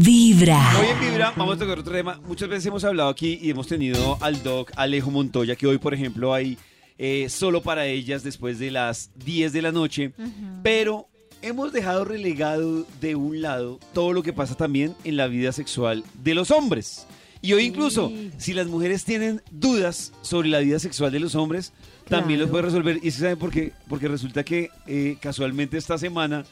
Vibra. Hoy en Vibra vamos a tocar otro tema. Muchas veces hemos hablado aquí y hemos tenido al doc Alejo Montoya, que hoy, por ejemplo, hay eh, solo para ellas después de las 10 de la noche. Pero hemos dejado relegado de un lado todo lo que pasa también en la vida sexual de los hombres. Y hoy incluso, si las mujeres tienen dudas sobre la vida sexual de los hombres, también los puede resolver. ¿Y se saben por qué? Porque resulta que eh, casualmente esta semana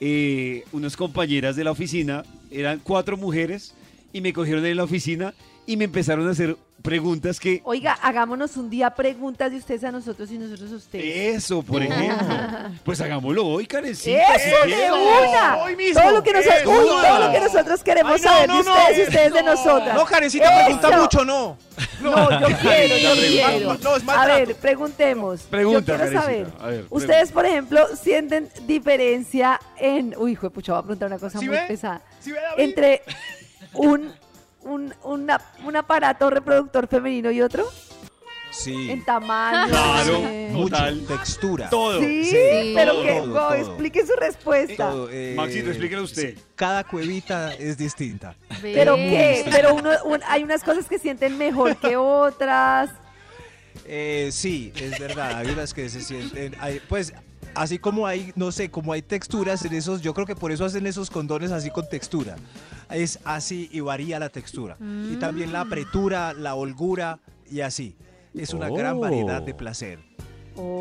eh, unas compañeras de la oficina, eran cuatro mujeres, y me cogieron en la oficina y me empezaron a hacer preguntas que... Oiga, hagámonos un día preguntas de ustedes a nosotros y nosotros a ustedes. Eso, por ejemplo. Pues hagámoslo hoy, Karencita. ¡Eso si de quieres. una! Hoy mismo. Todo lo, que nosotros, Eso. uy, todo lo que nosotros queremos Ay, no, saber no, de no. ustedes y ustedes de nosotras. No, Karencita pregunta mucho, no. No, yo quiero, yo quiero. No, es A ver, preguntemos. Pregunta, yo quiero saber. A ver, Ustedes, por ejemplo, sienten diferencia en. Uy, hijo de pucha, voy a preguntar una cosa ¿Sí muy ve? pesada. ¿Sí ve, David? Entre un, un, una- un aparato reproductor femenino y otro. Sí. En tamaño. Claro. Mucho. Total. Textura. Todo. Sí, Sí, pero todo, que. todo, wow, todo. explique su respuesta. Eh, Maxito, explíquelo usted. Cada cuevita es distinta. ¿Pero qué? Pero uno, un- hay unas cosas que sienten mejor que otras. Eh, sí, es verdad. Hay unas que se sienten. hay- pues, así como hay, no sé, como hay texturas en esos, yo creo que por eso hacen esos condones así con textura. Es así y varía la textura. Y también la apretura, la holgura y así. Es una gran Oh. variedad de placer.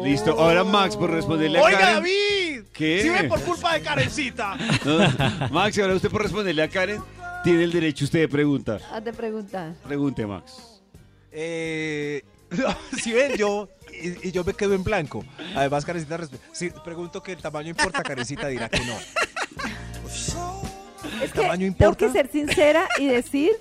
Listo. Ahora Max, por responderle a Oiga, Karen. David. ¿Qué? ¿Sí ven por culpa de Karencita? No, Max, ahora usted por responderle a Karen, tiene el derecho usted de preguntar. Haz de preguntar. Pregunte, Max. Eh, si ven, yo y, y yo me quedo en blanco. Además, Carecita, si pregunto que el tamaño importa, Carecita dirá que no. Es que tamaño tengo importa? que ser sincera y decir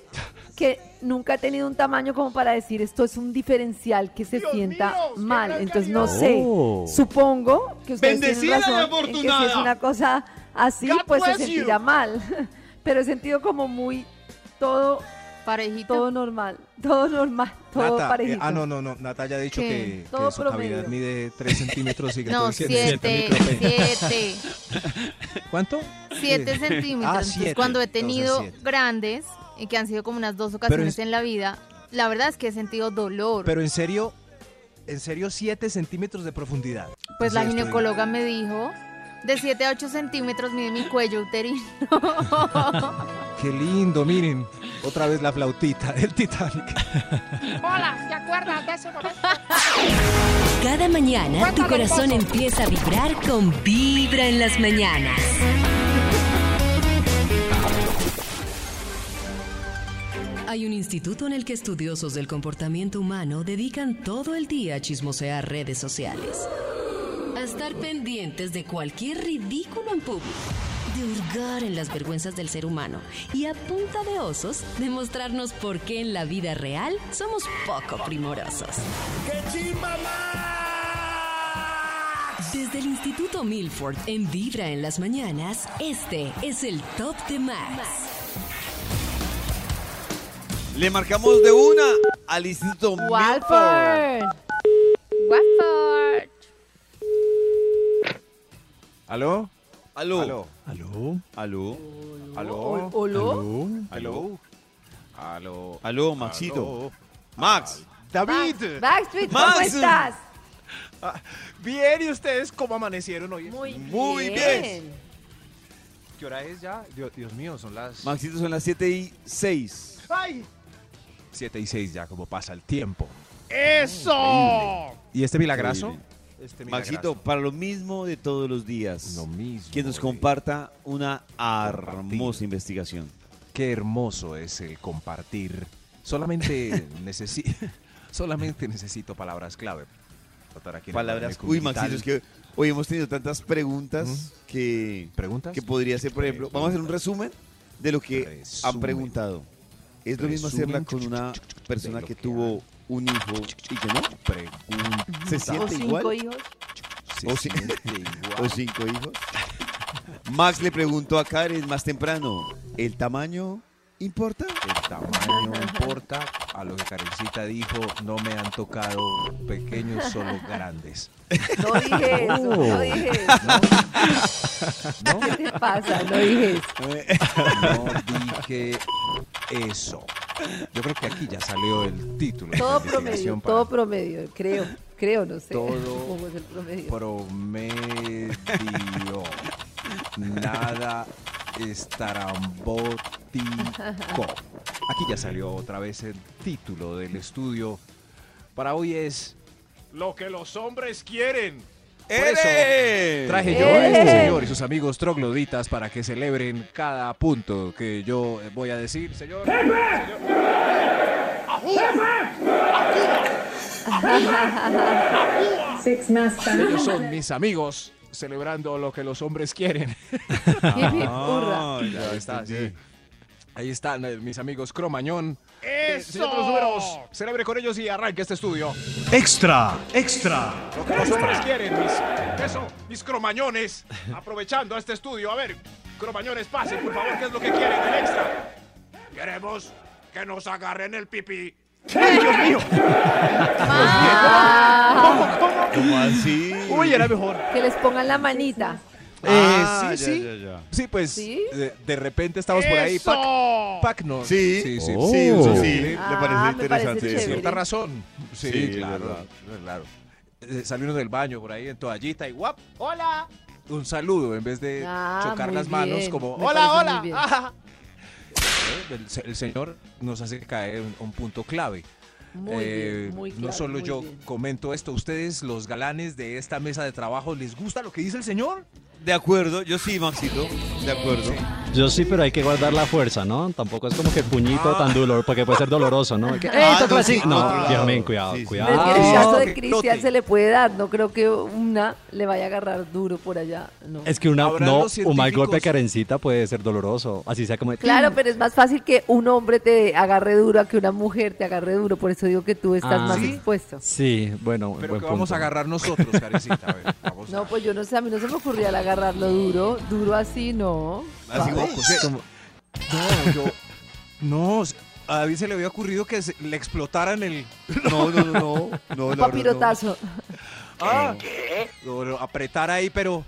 que nunca he tenido un tamaño como para decir esto es un diferencial que se Dios sienta mío, mal. Entonces no sé. Oh. Supongo que ustedes Bendecida tienen razón en que si es una cosa así, God pues se you. sentirá mal. Pero he sentido como muy todo, Parejito. todo normal, todo normal, todo Nata, eh, parejito. ah, no, no, no. Nata ya ha dicho ¿Qué? que, que Todo su cavidad promedio. mide 3 centímetros y que No, todo tiene siete, micropene. siete, ¿Cuánto? siete Sí. centímetros. Ah, Entonces, siete. cuando he Entonces, tenido siete. grandes, y que han sido como unas dos ocasiones es- en la vida, la verdad es que he sentido dolor. Pero en serio, en serio, 7 centímetros de profundidad. pues la Sí, estoy- ginecóloga me dijo, de 7 a 8 centímetros mide mi cuello uterino. Qué lindo, miren. Otra vez la flautita, el Titanic. Hola, ¿te acuerdas de ese momento? Cada mañana tu corazón empieza a vibrar con Vibra en las mañanas. Hay un instituto en el que estudiosos del comportamiento humano dedican todo el día a chismosear redes sociales. A estar pendientes de cualquier ridículo en público. De hurgar en las vergüenzas del ser humano. Y a punta de osos, demostrarnos por qué en la vida real somos poco primorosos. Desde el Instituto Milford en Vibra en las mañanas, este es el Top de Max. Le marcamos de una al Instituto Milford. Watford. ¿Aló? Aló. ¿Aló? Aló. Aló. ¿Aló? ¿Aló? ¿Aló? Aló, Maxito. Max. David. Backstreet, ¿cómo Max. estás? Bien, ¿y ustedes cómo amanecieron hoy? Muy, Muy bien. ¿Qué hora es ya? Dios, Dios mío, son las Maxito son las 7 y 6. ¡Ay! 7 y 6 ya, como pasa el tiempo. ¡Eso! ¿Y este milagrazo? Este Maxito, para lo mismo de todos los días. Lo mismo. Que nos comparta una hermosa investigación. Qué hermoso es el compartir. Solamente necesito, solamente necesito palabras clave. Tratar aquí Palabras. Uy. Maxito, es que hoy hemos tenido tantas preguntas que, ¿Preguntas? que podría ser, por ejemplo, vamos a hacer un resumen de lo que han preguntado. Es lo mismo hacerla con una persona que tuvo un hijo y que no. Pregunta. ¿Se ¿O siente cinco igual? hijos? Se O siente igual. ¿O cinco hijos? Max le preguntó a Karen más temprano, ¿el tamaño ¿Importa? El tamaño importa. A lo que Karencita dijo, no me han tocado pequeños, solo grandes. No dije eso, no dije eso. ¿No? ¿Qué te pasa? No dije eso. No dije eso. Yo creo que aquí ya salió el título. Todo promedio, todo promedio, creo, creo, no sé. Todo ¿Cómo es el promedio? Promedio. Nada estrambótico. Aquí ya salió otra vez el título del estudio. Para hoy es Lo que los hombres quieren. Por eso traje yo a este señor y sus amigos trogloditas para que celebren cada punto que yo voy a decir, señor. Ellos son mis amigos celebrando lo que los hombres quieren. Ah, ya Ahí está, sí. Ahí están eh, mis amigos Cromañón. Eh, ¡Eso! los números, celebre con ellos y arranque este estudio. Extra, extra. Lo que los hombres quieren, mis. Eso, mis cromañones. Aprovechando este estudio. A ver, cromañones, pasen, por favor, ¿qué es lo que quieren del extra? Queremos que nos agarren el pipí. Ah, ¿Cómo así? Uy, era mejor. que les pongan la manita. Ah, Eh, sí, ya, sí. ya, ya. Sí, pues ¿Sí? De, de repente estamos por ahí. Pac, Pac no. Sí, sí, sí. sí, eso sí, Sí. le Ah, parece me interesante. parece. Cierta razón. Sí, Sí, claro. verdad. claro. Eh, Salió uno del baño por ahí en toallita y guap. ¡Hola! Un saludo en vez de Ah, chocar las manos bien. como Me ¡Hola, hola! Ah, Eh, El, el señor nos hace caer un, un punto clave. Muy Eh, bien, muy no claro, solo muy yo bien. comento esto, ustedes, los galanes de esta mesa de trabajo, ¿les gusta lo que dice el señor? De acuerdo, yo sí, Maxito. De acuerdo. Yo sí, pero hay que guardar la fuerza, ¿no? Tampoco es como que el puñito Ah. tan dolor, porque puede ser doloroso, ¿no? Que, ¡Ey, Ah, no, así! sí, No, cuidado, Sí, sí. Pero cuidado. es que en el caso de Cristian se le puede dar, no creo que una le vaya a agarrar duro por allá. No. Es que una, no, un mal golpe de carencita puede ser doloroso. Así sea como de- Claro, pero es más fácil que un hombre te agarre duro a que una mujer te agarre duro. Por eso digo que tú estás Ah. más ¿Sí? expuesto. Sí, bueno, Pero buen que vamos punto. a agarrar nosotros, Karencita. A ver, vamos No, a- pues yo no sé, a mí no se me ocurría el agarrarlo duro. Duro así, no. Así como- como- No, yo... No, a David se le había ocurrido que se- le explotaran el... No, no, no, no. no Un verdad, no. papirotazo. Ah, no, no, apretar ahí, pero,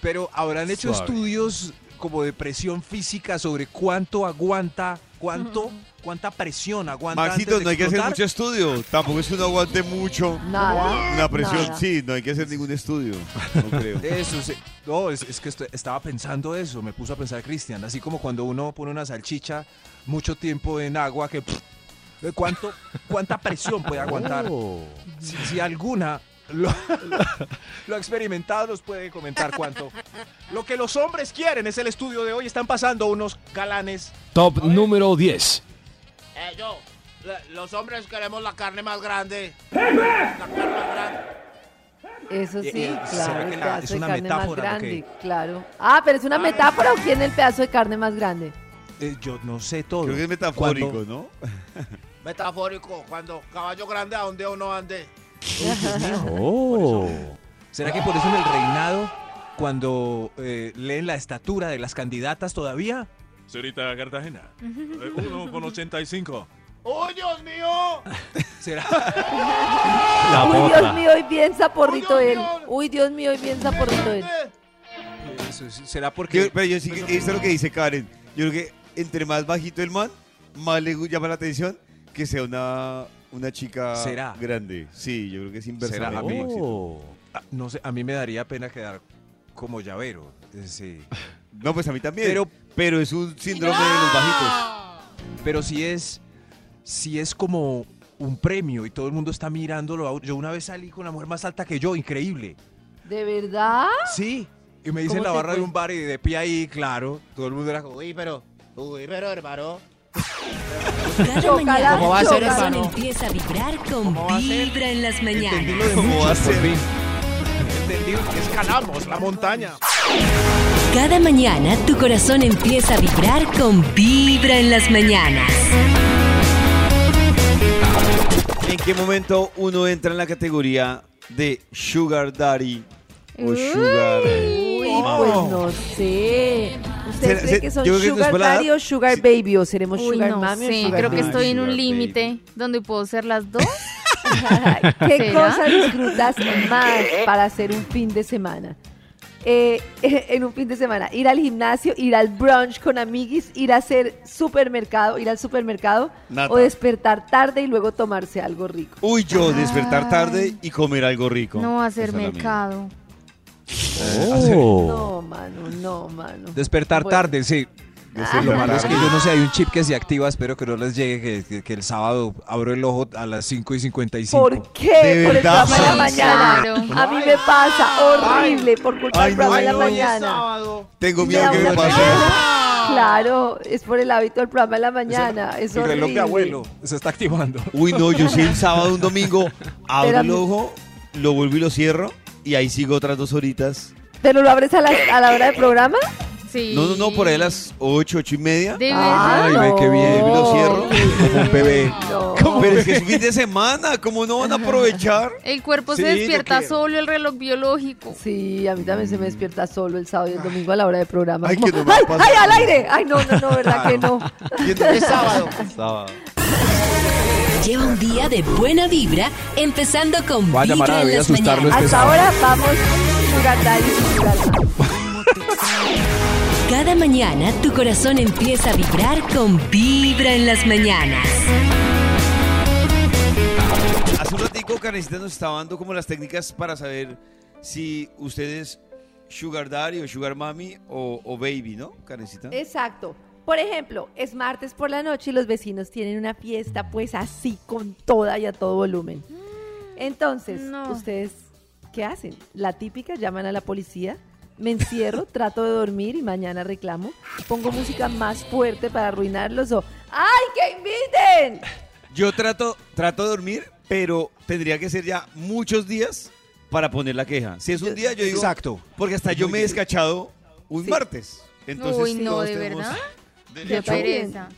pero habrán hecho Suave. estudios como de presión física sobre cuánto aguanta, cuánto, cuánta presión aguanta. Maxito, antes de no hay que hacer explotar. mucho estudio. Tampoco es que uno aguante mucho. Nada. Una presión, nada. sí, no hay que hacer ningún estudio. No creo. Eso, sí. no, es, es que estoy- estaba pensando eso, me puso a pensar Cristian, así como cuando uno pone una salchicha mucho tiempo en agua, que pff, ¿cuánto, ¿cuánta presión puede aguantar? Oh. Si, si alguna lo, lo ha experimentado, nos puede comentar cuánto. Lo que los hombres quieren es el estudio de hoy. Están pasando unos galanes. Top número 10. Eh, yo. Los hombres queremos la carne más grande. La carne más grande. Eso sí, Eh, eh, ¿será claro. El la- es de una carne metáfora lo grande, que- claro. Ah, pero es una metáfora o quién el pedazo de carne más grande. Eh, yo no sé todo. Creo que es metafórico, Cuando- ¿no? Metafórico, cuando caballo grande a donde uno ande. Oh. ¿Será que por eso en el reinado, cuando eh, leen la estatura de las candidatas todavía? Señorita Cartagena, eh, uno con 85. ¡Oh, Dios mío! ¿Será? La Uy, Dios mío, y bien saporrito Uy, Dios él. mío. Uy, Dios mío, y bien saporrito él. Eso es- ¿Será Yo- porque pero yo sí que, esto es lo que dice Karen. Yo creo que entre más bajito el man, más le llama la atención que sea una, una chica ¿Será? grande. Sí, yo creo que es ¿Será? inversamente. A mí-. Oh. Ah, no sé, a mí me daría pena quedar como llavero. eh, Sí. No, pues a mí también. Pero- Pero, es un síndrome de los bajitos. Pero si es, si es como un premio y todo el mundo está mirándolo. Yo una vez salí con una mujer más alta que yo, increíble. ¿De verdad? Sí. Y me dice ¿Cómo en la barra de un bar y de pie ahí, claro. Todo el mundo era como, Uy, pero. Uy, pero, hermano. Cada mañana ¿Cómo va a ser, hermano? empieza a vibrar con. Vibra en las entendí mañanas. lo de ¿Cómo muchos, va a ser? Entendí escalamos la montaña. Cada mañana tu corazón empieza a vibrar con Vibra en las mañanas. ¿En qué momento uno entra en la categoría de Sugar Daddy o Sugar Uy, pues no sé. ¿Ustedes creen que son yo creo que sugar después la- daddy o sugar Sí. baby o seremos Uy, sugar no mami o sé, sugar creo que baby? estoy en un límite donde puedo ser las dos. ¿Qué ¿Será? cosa disfrutas más para hacer un fin de semana? Eh, en un fin de semana, ir al gimnasio, ir al brunch con amiguis, ir a hacer supermercado, ir al supermercado Nata. o despertar tarde y luego tomarse algo rico. Uy, yo despertar tarde y comer algo rico. No hacer mercado. Oh. No, mano, no, mano. Despertar Bueno. tarde, sí. Ah. Lo malo es que yo no sé, hay un chip que se activa, espero que no les llegue, que, que- que el sábado abro el ojo a las 5 y 55. ¿Por qué? ¿De Por el verdad? programa de la mañana. claro. A mí me pasa horrible por culpa Ay, del programa de la mañana. Tengo miedo que me pase. Claro, es por el hábito del programa de la mañana. Es el reloj de abuelo se está activando. Uy, no, yo sí el sábado, un domingo, abro Pero el ojo, lo vuelvo y lo cierro y ahí sigo otras dos horitas. ¿Pero lo abres a la, a la hora del programa? Sí. No, no, no, por ahí a las ocho, ocho y media. De Ah, verdad. Ay, ve qué bien. Lo cierro. Como un bebé. No. Pero es que es fin de semana, ¿cómo no van a aprovechar? El cuerpo Sí, se despierta quiero. solo, el reloj biológico. Sí, a mí también se me despierta solo el sábado y el domingo a la hora de programa. Ay, Como, que no me va a ¡Ay, al aire! Ay, no, no, no, ¿verdad que no? Es sábado. Estaba- Lleva un día de buena vibra, empezando con Voy a llamar a Vibra en David a las asustarlo mañanas. este Hasta ahora vamos Sugar Daddy y Sugar. Cada mañana tu corazón empieza a vibrar con Vibra en las mañanas. Hace un ratico, Karencita nos estaba dando como las técnicas para saber si ustedes Sugar Daddy o Sugar Mami o, o Baby, ¿no, Karencita? Exacto. Por ejemplo, es martes por la noche y los vecinos tienen una fiesta pues así con toda y a todo volumen. Entonces, No. ¿ustedes qué hacen? La típica, llaman a la policía, me encierro, trato de dormir y mañana reclamo, pongo música más fuerte para arruinarlos o ¡ay, que inviten! Yo trato, trato de dormir, pero tendría que ser ya muchos días para poner la queja. Si es un día, yo digo, Exacto. porque hasta yo me he descachado un Sí. martes. Entonces, Uy, no, todos ¿de tenemos verdad? derecho. Qué pereza.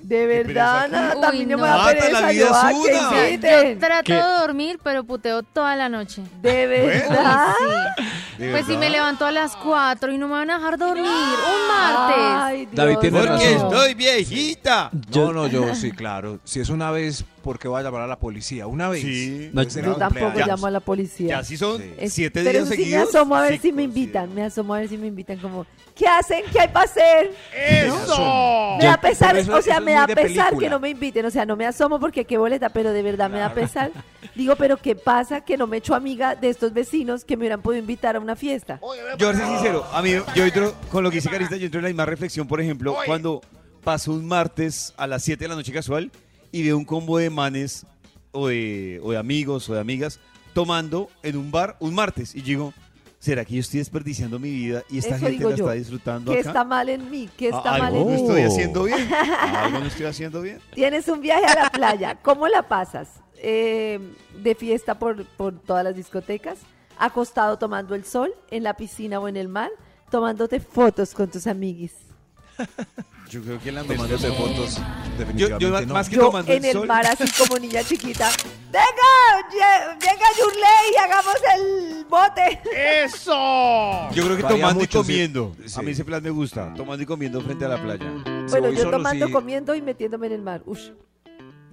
De verdad, Uy, también no me da Mata, la pereza, vida yo, es ¡ay, una. que Yo inviten! trato ¿Qué? de dormir, pero puteo toda la noche. De verdad. Sí. ¿De Pues si verdad? me levanto a las 4 y no me van a dejar dormir, un martes. Ay, Dios David tiene. Porque razón. estoy viejita. No, no, yo sí, claro. Si es una vez, ¿por qué voy a llamar a la policía? Una vez. Sí. Puede ser Yo tampoco cumpleaños. llamo a la policía. Ya si son Sí. Siete pero días eso sí seguidos. me asomo a ver sí si me considero. invitan, me asomo a ver si me invitan como, ¿qué hacen? ¿Qué hay para hacer? ¡Eso! Me da pesar, eso- o sea, eso me da pesar película. que no me inviten, o sea, no me asomo porque qué boleta, pero de verdad me da pesar. Digo, pero ¿qué pasa que no me echo amiga de estos vecinos que me hubieran podido invitar a una fiesta? Yo, voy a ser sincero, a mí, yo entro, con lo que dice Carista, yo entro en la misma reflexión, por ejemplo, Oye. cuando paso un martes a las 7 de la noche casual y veo un combo de manes o de, o de amigos o de amigas tomando en un bar un martes y digo, ¿será que yo estoy desperdiciando mi vida y esta Eso gente la yo. está disfrutando ¿Qué acá? está mal en mí? ¿Qué está Ah, mal ¿Algo en no mí? estoy haciendo bien? ¿Algo no estoy haciendo bien? Tienes un viaje a la playa, ¿cómo la pasas? Eh, ¿De fiesta por, por todas las discotecas? ¿Acostado tomando el sol en la piscina o en el mar? ¿Tomándote fotos con tus amiguis? Yo creo que la Tomándose fotos, Yo, definitivamente yo no. más que Yo tomando en el sol. mar así como niña chiquita. ¡Venga! ¡Venga, Yurley! ¡Hagamos el bote! ¡Eso! Yo creo que Varía tomando mucho, y comiendo. Sí. A mí ese plan me gusta. Tomando y comiendo frente a la playa. Bueno, yo solo, tomando, sí, comiendo y metiéndome en el mar. Ush.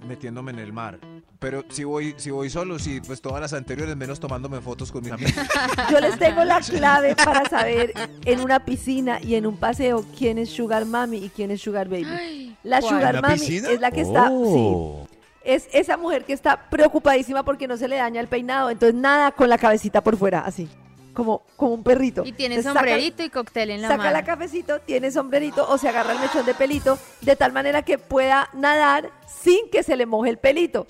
metiéndome en el mar. Pero si voy, si voy solo, sí, pues todas las anteriores, menos tomándome fotos con mis amigos. Yo les tengo la clave para saber en una piscina y en un paseo quién es Sugar Mami y quién es Sugar Baby. La ¿cuál? Sugar ¿En la Mami piscina? es la que está, sí, Oh. es esa mujer que está preocupadísima porque no se le daña el peinado, entonces nada con la cabecita por fuera, así, como, como un perrito. Y tiene Entonces, saca- sombrerito y cóctel en la Saca mano. la cafecito, tiene sombrerito o se agarra el mechón de pelito de tal manera que pueda nadar sin que se le moje el pelito.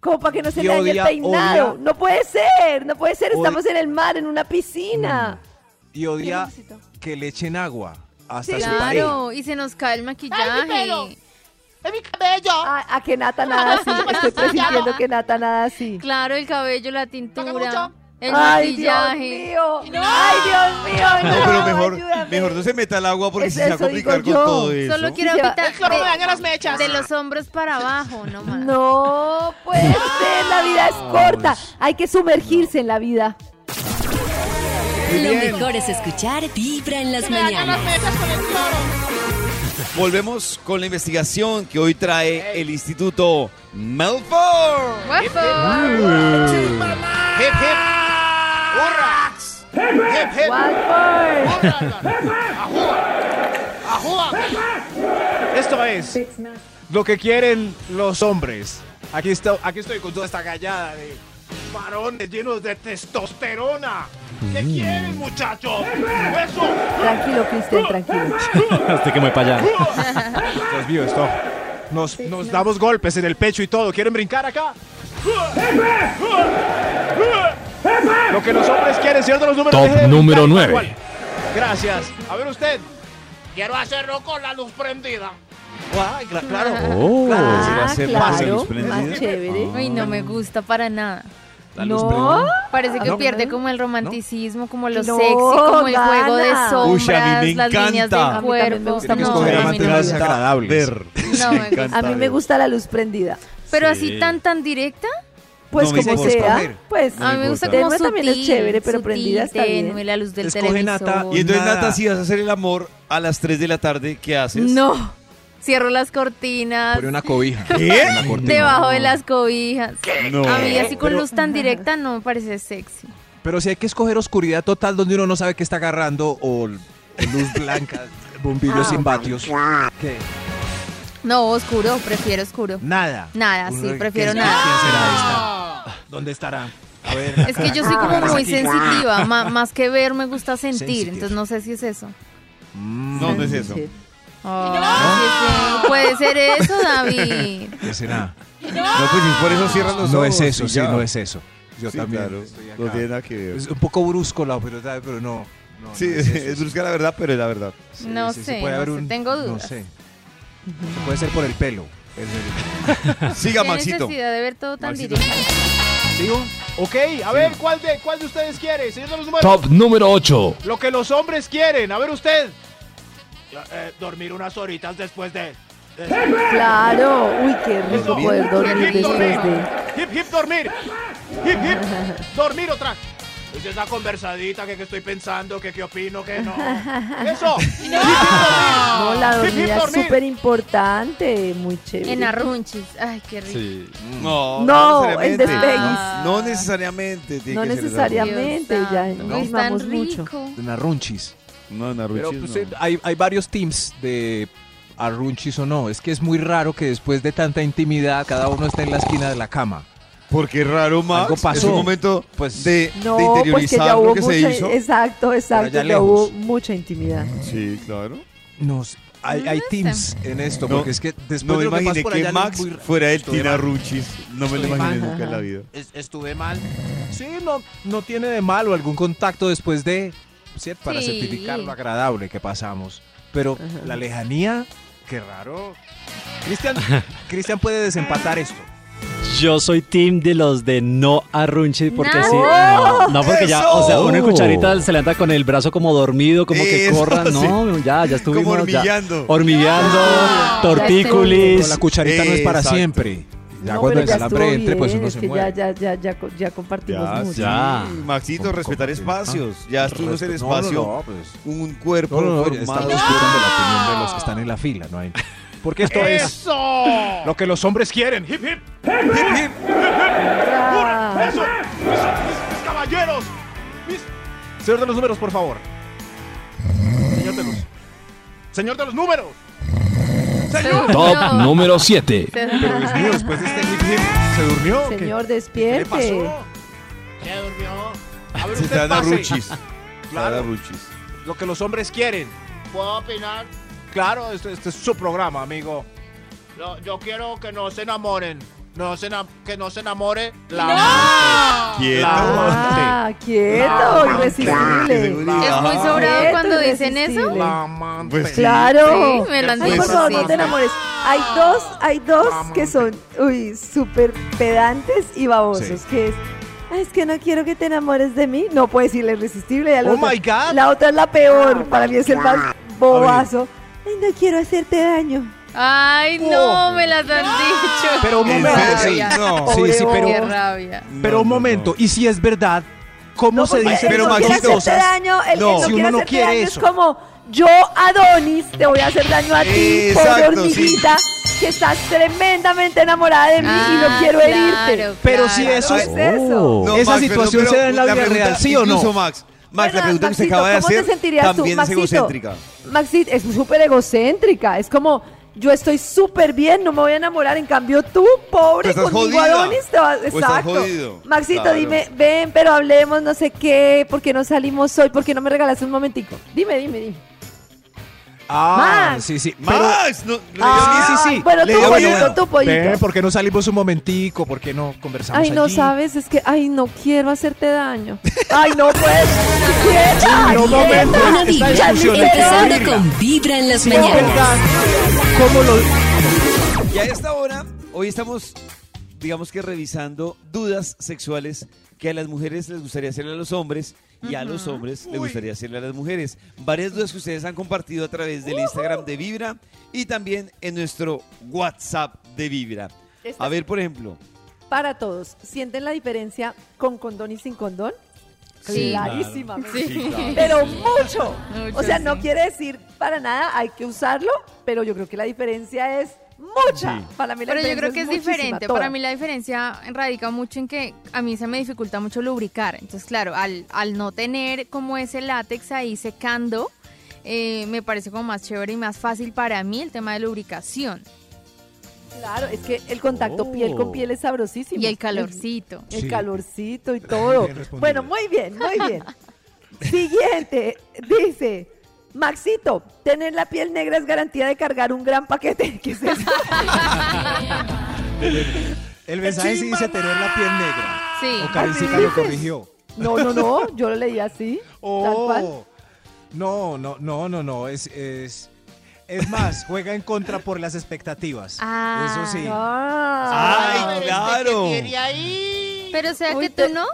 Como para que no se le el peinado. odia- no puede ser, no puede ser. Odia- Estamos en el mar, en una piscina. Y odia que le echen agua hasta Sí. su. Claro, y se nos cae el maquillaje. pelo! ¡Es mi cabello! A, a que Nata nada así. Estoy presintiendo que Nata nada así. Claro, el cabello, la tintura, mucho? El Ay, Dios mío. No. Ay, Dios mío. No, pero mejor, ayúdame. mejor no se meta al agua porque Es se va a complicar con todo eso. Solo quiero quitar El cloro daña las de, mechas. de los hombros para abajo, no más. No puede ser, la vida es corta. Hay que sumergirse en la vida. Lo mejor es escuchar Vibra en las mañanas. mesas con el cloro. Volvemos con la investigación que hoy trae el Instituto Melford. Hip, hip. ¡Hurra! Hip, hip. ¡Ajúa! Esto es lo que quieren los hombres. Aquí, está, aquí estoy con toda esta gallada de Varones llenos de testosterona. ¿Qué quieren, muchachos? ¡Eso! Tranquilo, Cristian, tranquilo. Hasta que me para allá. Dios mío, esto. Nos, nos damos golpes en el pecho y todo. ¿Quieren brincar acá? Lo que los hombres quieren, de los números. Top de número brincar, nueve. igual. Gracias. A ver usted. Quiero hacerlo con la luz prendida. Ay, cla- claro. Oh. Ah, hacer la claro, luz prendida? más chévere. Uy, no me gusta para nada. La luz No, prendida. Parece que No. pierde como el romanticismo, como lo No, sexy, como el juego de sombras, Uy, a mí me las líneas encanta. del A mí cuerpo. No, a mí no me más gusta. Ver. No me gusta. A mí me gusta la luz prendida. Pero Sí. así tan tan directa. Pues No como sea, Escoger. pues A mí me gusta como también sutil, es chévere, pero sutil, prendida está tenue, bien. la luz del Escoge televisor. nata Y entonces, Nada. Nata, si vas a hacer el amor a las 3 de la tarde, ¿qué haces? No. Cierro las cortinas. Pone una cobija. ¿Qué? Una cortina. Debajo de las cobijas. No. A mí así con Pero- luz tan directa no me parece sexy. Pero si hay que escoger oscuridad total donde uno no sabe qué está agarrando o luz blanca, bombillos Ah, sin vatios. ¿Qué? No, oscuro, prefiero oscuro. Nada. Nada, sí, ¿quién- prefiero quién nada. será esta? ¿Dónde estará? A ver. Es que yo soy como muy sensitiva, más que ver me gusta sentir, Sensitive. entonces no sé si es eso. Mm, No, no es eso. Puede ser eso, David. ¿Qué será? No, pues por eso cierran los No ojos. es eso, sí, ya. no es eso. Yo Sí, también. claro. No tiene nada que ver. Es un poco brusco la verdad, pero no. no, Sí, no es brusca la verdad, pero es la verdad. Sí, No sí, sí, sé, puede no haber sé, un- tengo No dudas. sé. Puede ser por el pelo. Siga, ¿Qué Maxito. necesidad de ver todo tan Maxito. directo? ¿Sigo? Ok, a ver, ¿cuál de, ¿cuál de ustedes quiere? Señor de los números. Top número 8. Lo que los hombres quieren. A ver usted. Eh, dormir unas horitas después de... de- Claro, uy, qué rico Eso. poder dormir Hip, hip, después dormir. de... Hip, hip, dormir. Hip, hip, dormir otra. Es esa conversadita que, que estoy pensando, que qué opino, que no. Eso. Dormir. No, la dormida es súper importante, muy chévere. En arrunchis. Ay, qué rico. Sí. No, No, necesariamente. el despeguis. No, no necesariamente. tiene No que necesariamente, Dios ya nos amamos mucho. rico. En arrunchis. No, en Pero arruchis pues, no. eh, hay, hay varios teams de arrunchis o no. Es que es muy raro que después de tanta intimidad cada uno esté en la esquina de la cama. Porque raro, Max. Pasó. Es un momento Pues- de, No, de porque interiorizar ya hubo lo que se mucha, hizo. exacto, exacto, ya hubo mucha intimidad. Sí, claro. Nos, hay, hay teams en esto, No, porque es que después No me de lo que imaginé que es Max muy- fuera Estuve Tina. Ruchis. No me lo Estuve imaginé mal. nunca en la vida. Es- estuve mal. Sí, no, no tiene de malo algún contacto después de, ¿sí? para Sí. certificar lo agradable que pasamos. Pero la lejanía, qué raro. Cristian puede desempatar esto. Yo soy team de los de no arrunchi porque No. sí. No, no porque ya, o sea, uno en ¡Eso! cucharita se levanta con el brazo como dormido, como que Eso, corra. sí. No, ya, ya estuvimos. Como ya. hormigueando. Ah, tortícolis. la cucharita no es para Exacto. siempre. Ya no, cuando el ya calambre entre, pues uno es se que mueve. ya, ya, ya, ya, co- ya compartimos Ya, mucho. sí. Ya. Maxito, ¿Cómo respetar espacios. Ya tú no es el No, no, espacio. no, pues. Un cuerpo No, no, no, ya formado. estamos escuchando la opinión de los que están en la fila, no hay. Porque esto es ¡Eso! lo que los hombres quieren. Hip, hip. Ah, ¡Eso! ¡Eso! Mis, caballeros. Mis... Señor de los números, por favor. Señor de los... Señor de los números. Señor. Top número 7. Pero Dios mío, después de este hip hip, ¿se durmió? qué? señor, ¿Qué le despierte. pasó? ¿Qué durmió? A ver, Se usted pase. Claro. Ruchis. Lo que los hombres quieren. ¿Puedo opinar? Claro, este, este es su programa, amigo. Yo, yo quiero que no se enamoren. No se ena- que no se enamore la amante. Quieto. Ah, quieto, No, Qué irresistible. Es muy sobrado Quieto, cuando dicen eso. irresistible. La amante. Pues sí. Claro. Sí, me lo han Ay, dicho. por favor, no te enamores. Hay dos, hay dos que son, uy, súper pedantes y babosos, Sí. que es, "Ay, es que no quiero que te enamores de mí. No puede decirle irresistible. y Oh otro- my God. La otra es la peor, para mí es el más bobazo. Ay, no quiero hacerte daño. Ay, no, me las han dicho. Pero un ¿En momento, sí. serio? No. Sí, sí, pero, Qué rabia. pero un momento. ¿Y si es verdad ¿Cómo No, se porque dice él pero no quiere Maxito, hacerte cosas? daño, él No. no Si quiere uno no hacerte quiere daño, eso. Es como, yo, Adonis, te voy a hacer daño a ti, Exacto, pobre sí. hormiguita, que estás tremendamente enamorada de mí y no Ah, quiero claro, herirte. Pero si eso ¿Qué es... es eso? Esa Max, situación se da en la vida pregunta- real, ¿sí o no? Incluso Max, Max, la pregunta que usted Maxito, acaba de ¿cómo te hacer sentirías tú, también es Maxito? egocéntrica. Maxito, es súper egocéntrica. Es como, yo estoy súper bien, no me voy a enamorar. En cambio, tú, pobre, estás jodida. Adonis, te vas... Estás Exacto. jodido. Maxito, Claro. dime, ven, pero hablemos, no sé qué, ¿por qué no salimos hoy? ¿Por qué no me regalaste un momentico? Dime, dime, dime. Ah, Max. sí, sí. Pero, Max, no, no, Ah, sí, sí, sí. Bueno, Le tú, dio pollito, miedo. tú, pollito. ven, ¿por qué no salimos un momentico? ¿Por qué no conversamos Ay, no allí? sabes, es que, ay, no quiero hacerte daño. Ay, no, pues, quieta, no, quieta. momento. Esta vibra, discusión empezando con Vibra en las Sí, es mañanas. verdad. ¿Cómo lo...? Y a esta hora, hoy estamos, digamos que revisando dudas sexuales que a las mujeres les gustaría hacerle a los hombres y a los hombres les gustaría hacerle a las mujeres. Varias dudas que ustedes han compartido a través del Instagram de Vibra y también en nuestro WhatsApp de Vibra. Esta A ver, por ejemplo, Para todos, ¿sienten la diferencia con condón y sin condón? Sí. Sí. Pero mucho. Mucho, O sea, no quiere decir para nada hay que usarlo, pero yo creo que la diferencia es mucha. Sí. Para mí la Pero yo creo que es diferente. toda. Para mí la diferencia radica mucho en que a mí se me dificulta mucho lubricar. Entonces, claro, al, al no tener como ese látex ahí secando, eh, me parece como más chévere y más fácil para mí el tema de lubricación. Claro, es que el contacto piel con piel es sabrosísimo. Y el calorcito. El calorcito y todo. Bueno, muy bien, muy bien. Siguiente, dice, Maxito, tener la piel negra es garantía de cargar un gran paquete. ¿Qué es eso? El mensaje sí dice tener la piel negra. Sí. O Karencita lo corrigió. No, no, no, yo lo leí así, tal cual. Oh. No, no, no, no, no. Es, es, es más, juega en contra por las expectativas. Ah. Eso sí. Ah. ¡Ay, Pero claro! este ahí. Pero o sea Uy, que te- tú no.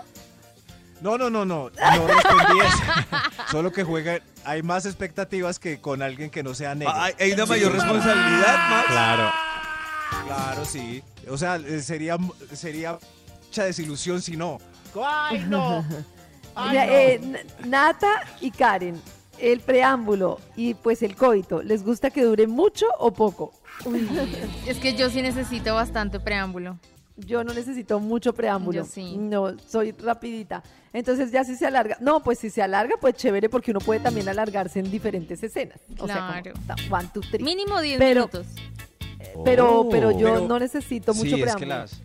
No, no, no, no. No respondí eso. Solo que juega. Hay más expectativas que con alguien que no sea negro. ¿Hay, hay una mayor responsabilidad, Max? Claro. Claro, sí. O sea, eh, sería, sería mucha desilusión si no. Ay, no. Ay, Mira, no. eh, Nata y Karen, el preámbulo y pues el coito, ¿les gusta que dure mucho o poco? Uy, Es que yo sí necesito bastante preámbulo. Yo no necesito mucho preámbulo. Yo sí. No, soy rapidita. Entonces ya si se alarga, no, pues si se alarga, pues chévere porque uno puede también alargarse en diferentes escenas. O sea, Claro. como ta- one, two, three. Mínimo 10 Pero- minutos. Pero, pero yo Pero- no necesito Sí, mucho es que preámbulo. las.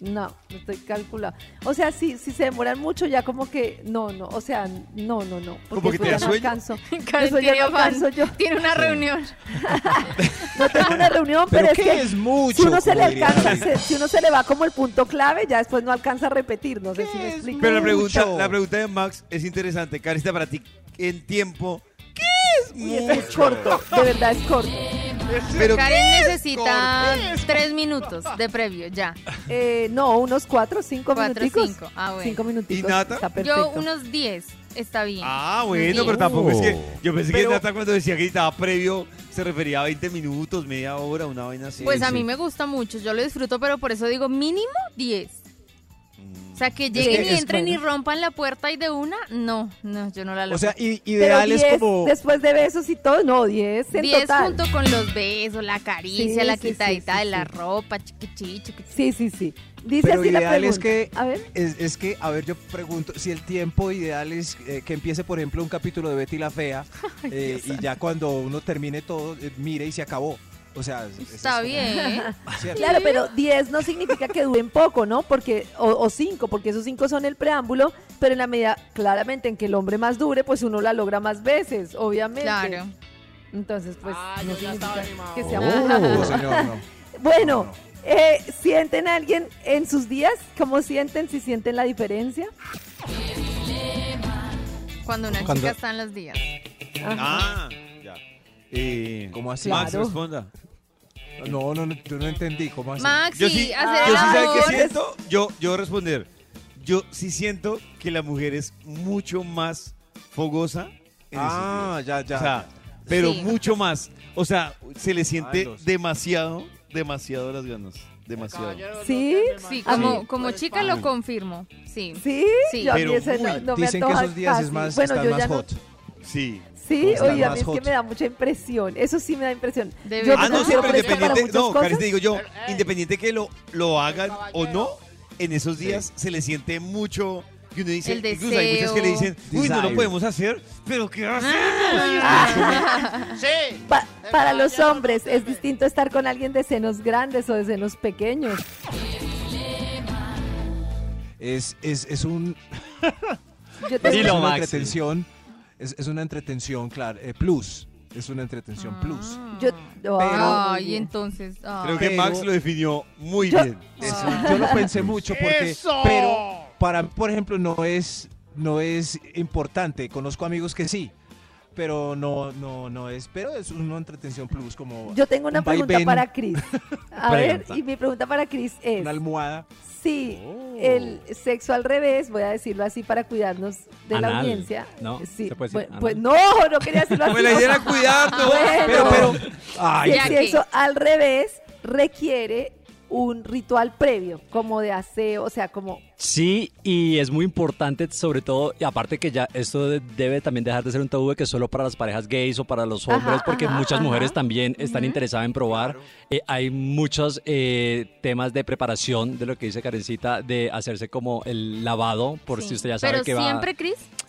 No, no estoy calculando. O sea, si, si se demoran mucho, ya como que, no, no, o sea, no, no, no. Porque ¿Como que te da ya no sueño? alcanzo. Eso ya no alcanzo yo. Tiene una reunión. No tengo una reunión, pero, ¿Pero es que es mucho? si uno se le alcanza, se- si uno se le va como el punto clave, ya después no alcanza a repetir. No sé si me explico. Pero la pregunta, la pregunta de Max es interesante. Carista, para ti, en tiempo, Es corto, de verdad es corto. pero Karen necesita 3 minutos de previo, ya. Eh, no, unos cuatro, cinco Cuatro, minuticos. cinco. Ah, bueno. Cinco minuticos. ¿Y Nata? Está perfecto. Yo unos 10 está bien. Ah, bueno, Sí. pero tampoco es que. Yo pensé Pero- que Nata cuando decía que estaba previo se refería a 20 minutos, media hora, una vaina así. Pues a mí me gusta mucho, yo lo disfruto, pero por eso digo mínimo 10. O sea, que que lleguen y es entren y bueno. rompan la puerta y de una, no, no, yo no la logro. O sea, Pero ideal es 10 como. después de besos y todo, no, 10 en 10 total. junto con los besos, la caricia, Sí, la sí, quitadita sí, de la ropa, chiquichi, chiquichi. Sí, sí, sí. Dice Pero así la ideal es pregunta. que- A ver. Es, es que, a ver, yo pregunto, si el tiempo ideal es eh, que empiece, por ejemplo, un capítulo de Betty la Fea eh, y ya cuando uno termine todo, eh, mire y se acabó. O sea, es- es Está como- bien. Claro, pero 10 no significa que duren poco, ¿no? Porque o 5, porque esos 5 son el preámbulo, pero en la medida claramente en que el hombre más dure, pues uno la logra más veces, obviamente. Claro. Entonces, pues Ah, no yo ya estaba significa animado. que sea Oh, no, señor, no. Bueno, No, no. eh, ¿sienten a alguien en sus días? ¿Cómo sienten? ¿Si sienten la diferencia? Cuando una Cuando- chica está en los días. Ajá. Ah. Eh, ¿Cómo así? Max, Claro. responda. No, no, no, yo no entendí. ¿Cómo así? Maxi, Yo sí, hacer yo el sí, ¿sabe qué siento? Yo, yo voy a responder. Yo sí siento que la mujer es mucho más fogosa en Ah, esos días. ya, ya. O sea, pero Sí. mucho más. O sea, se le siente Ay, los- demasiado, demasiado las ganas. demasiado. ¿Sí? Sí, como, como chica lo confirmo. Sí. ¿Sí? Sí. Yo a mí Pero ese no, uy, no me Dicen que antoja esos días es casi. más, Bueno, están yo más ya no- hot. Sí. Sí, oye, a mí es que me da mucha impresión. Eso sí me da impresión. De Yo verdad. Ah, no, sí, pero independiente, no, Karen, te digo yo, independiente que lo, lo hagan o no, en esos días se le siente mucho que uno dice, El incluso hay muchas que le dicen, uy, no lo podemos hacer, pero ¿qué hacemos? Sí. Pa- para los hombres es distinto estar con alguien de senos grandes o de senos pequeños. Es, es, es un... Yo tengo- Dilo, entretención, es, es una entretención, claro, eh, plus. Es una entretención plus. yo, Ah, Ay, bien. entonces. Creo que Pero- Max lo definió muy Yo- bien. Yo lo pensé mucho porque, ¡Eso! pero para, por ejemplo, no es, no es importante. Conozco amigos que sí, pero no, no, no es, pero es una entretención plus como Yo tengo una un pregunta vaivén, para Chris. A ver, y mi pregunta para Chris es, una almohada. si el sexo al revés, voy a decirlo así para cuidarnos de la audiencia. No, sí, ¿se puede decir pues, anal? no, no quería decirlo así. Pues la idea era cuidarnos. Bueno, Pero, pero, ay, el sexo al revés requiere un ritual previo, como de aseo, o sea, como Sí, y es muy importante, sobre todo, y aparte que ya esto de- debe también dejar de ser un tabú de que solo para las parejas gays o para los hombres, Ajá, porque ajá, muchas ajá. mujeres también están interesadas en probar. Eh, hay muchos eh, temas de preparación, de lo que dice Karencita, de hacerse como el lavado, por Sí. si usted ya sabe Pero que va... siempre,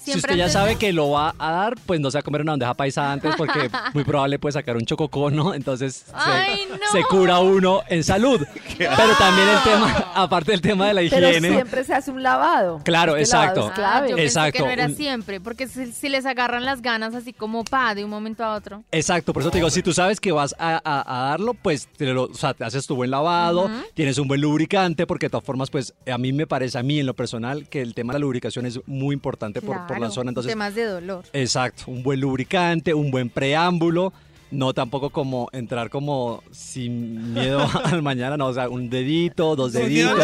Si usted ya sabe de- que lo va a dar, pues no se va a comer una bandeja paisa antes porque muy probable puede sacar un chococono, entonces se- Ay, no. se, cura uno en salud. Pero también el tema, aparte del tema de la pero higiene. siempre se hace un lavado. Claro, Es que el lavado exacto. es Ah, clave. yo pensé Exacto, que no era un- siempre, porque si, si les agarran las ganas así como pa de un momento a otro. Exacto, por eso te digo, si tú sabes que vas a, a- a darlo, pues te, lo, o sea, te haces tu buen lavado, tienes un buen lubricante, porque de todas formas, pues a mí me parece, a mí en lo personal, que el tema de la lubricación es muy importante por, por la zona. Entonces, Temas de dolor. exacto, un buen lubricante, un buen preámbulo. No tampoco como entrar como sin miedo al mañana, no, o sea, un dedito, dos deditos.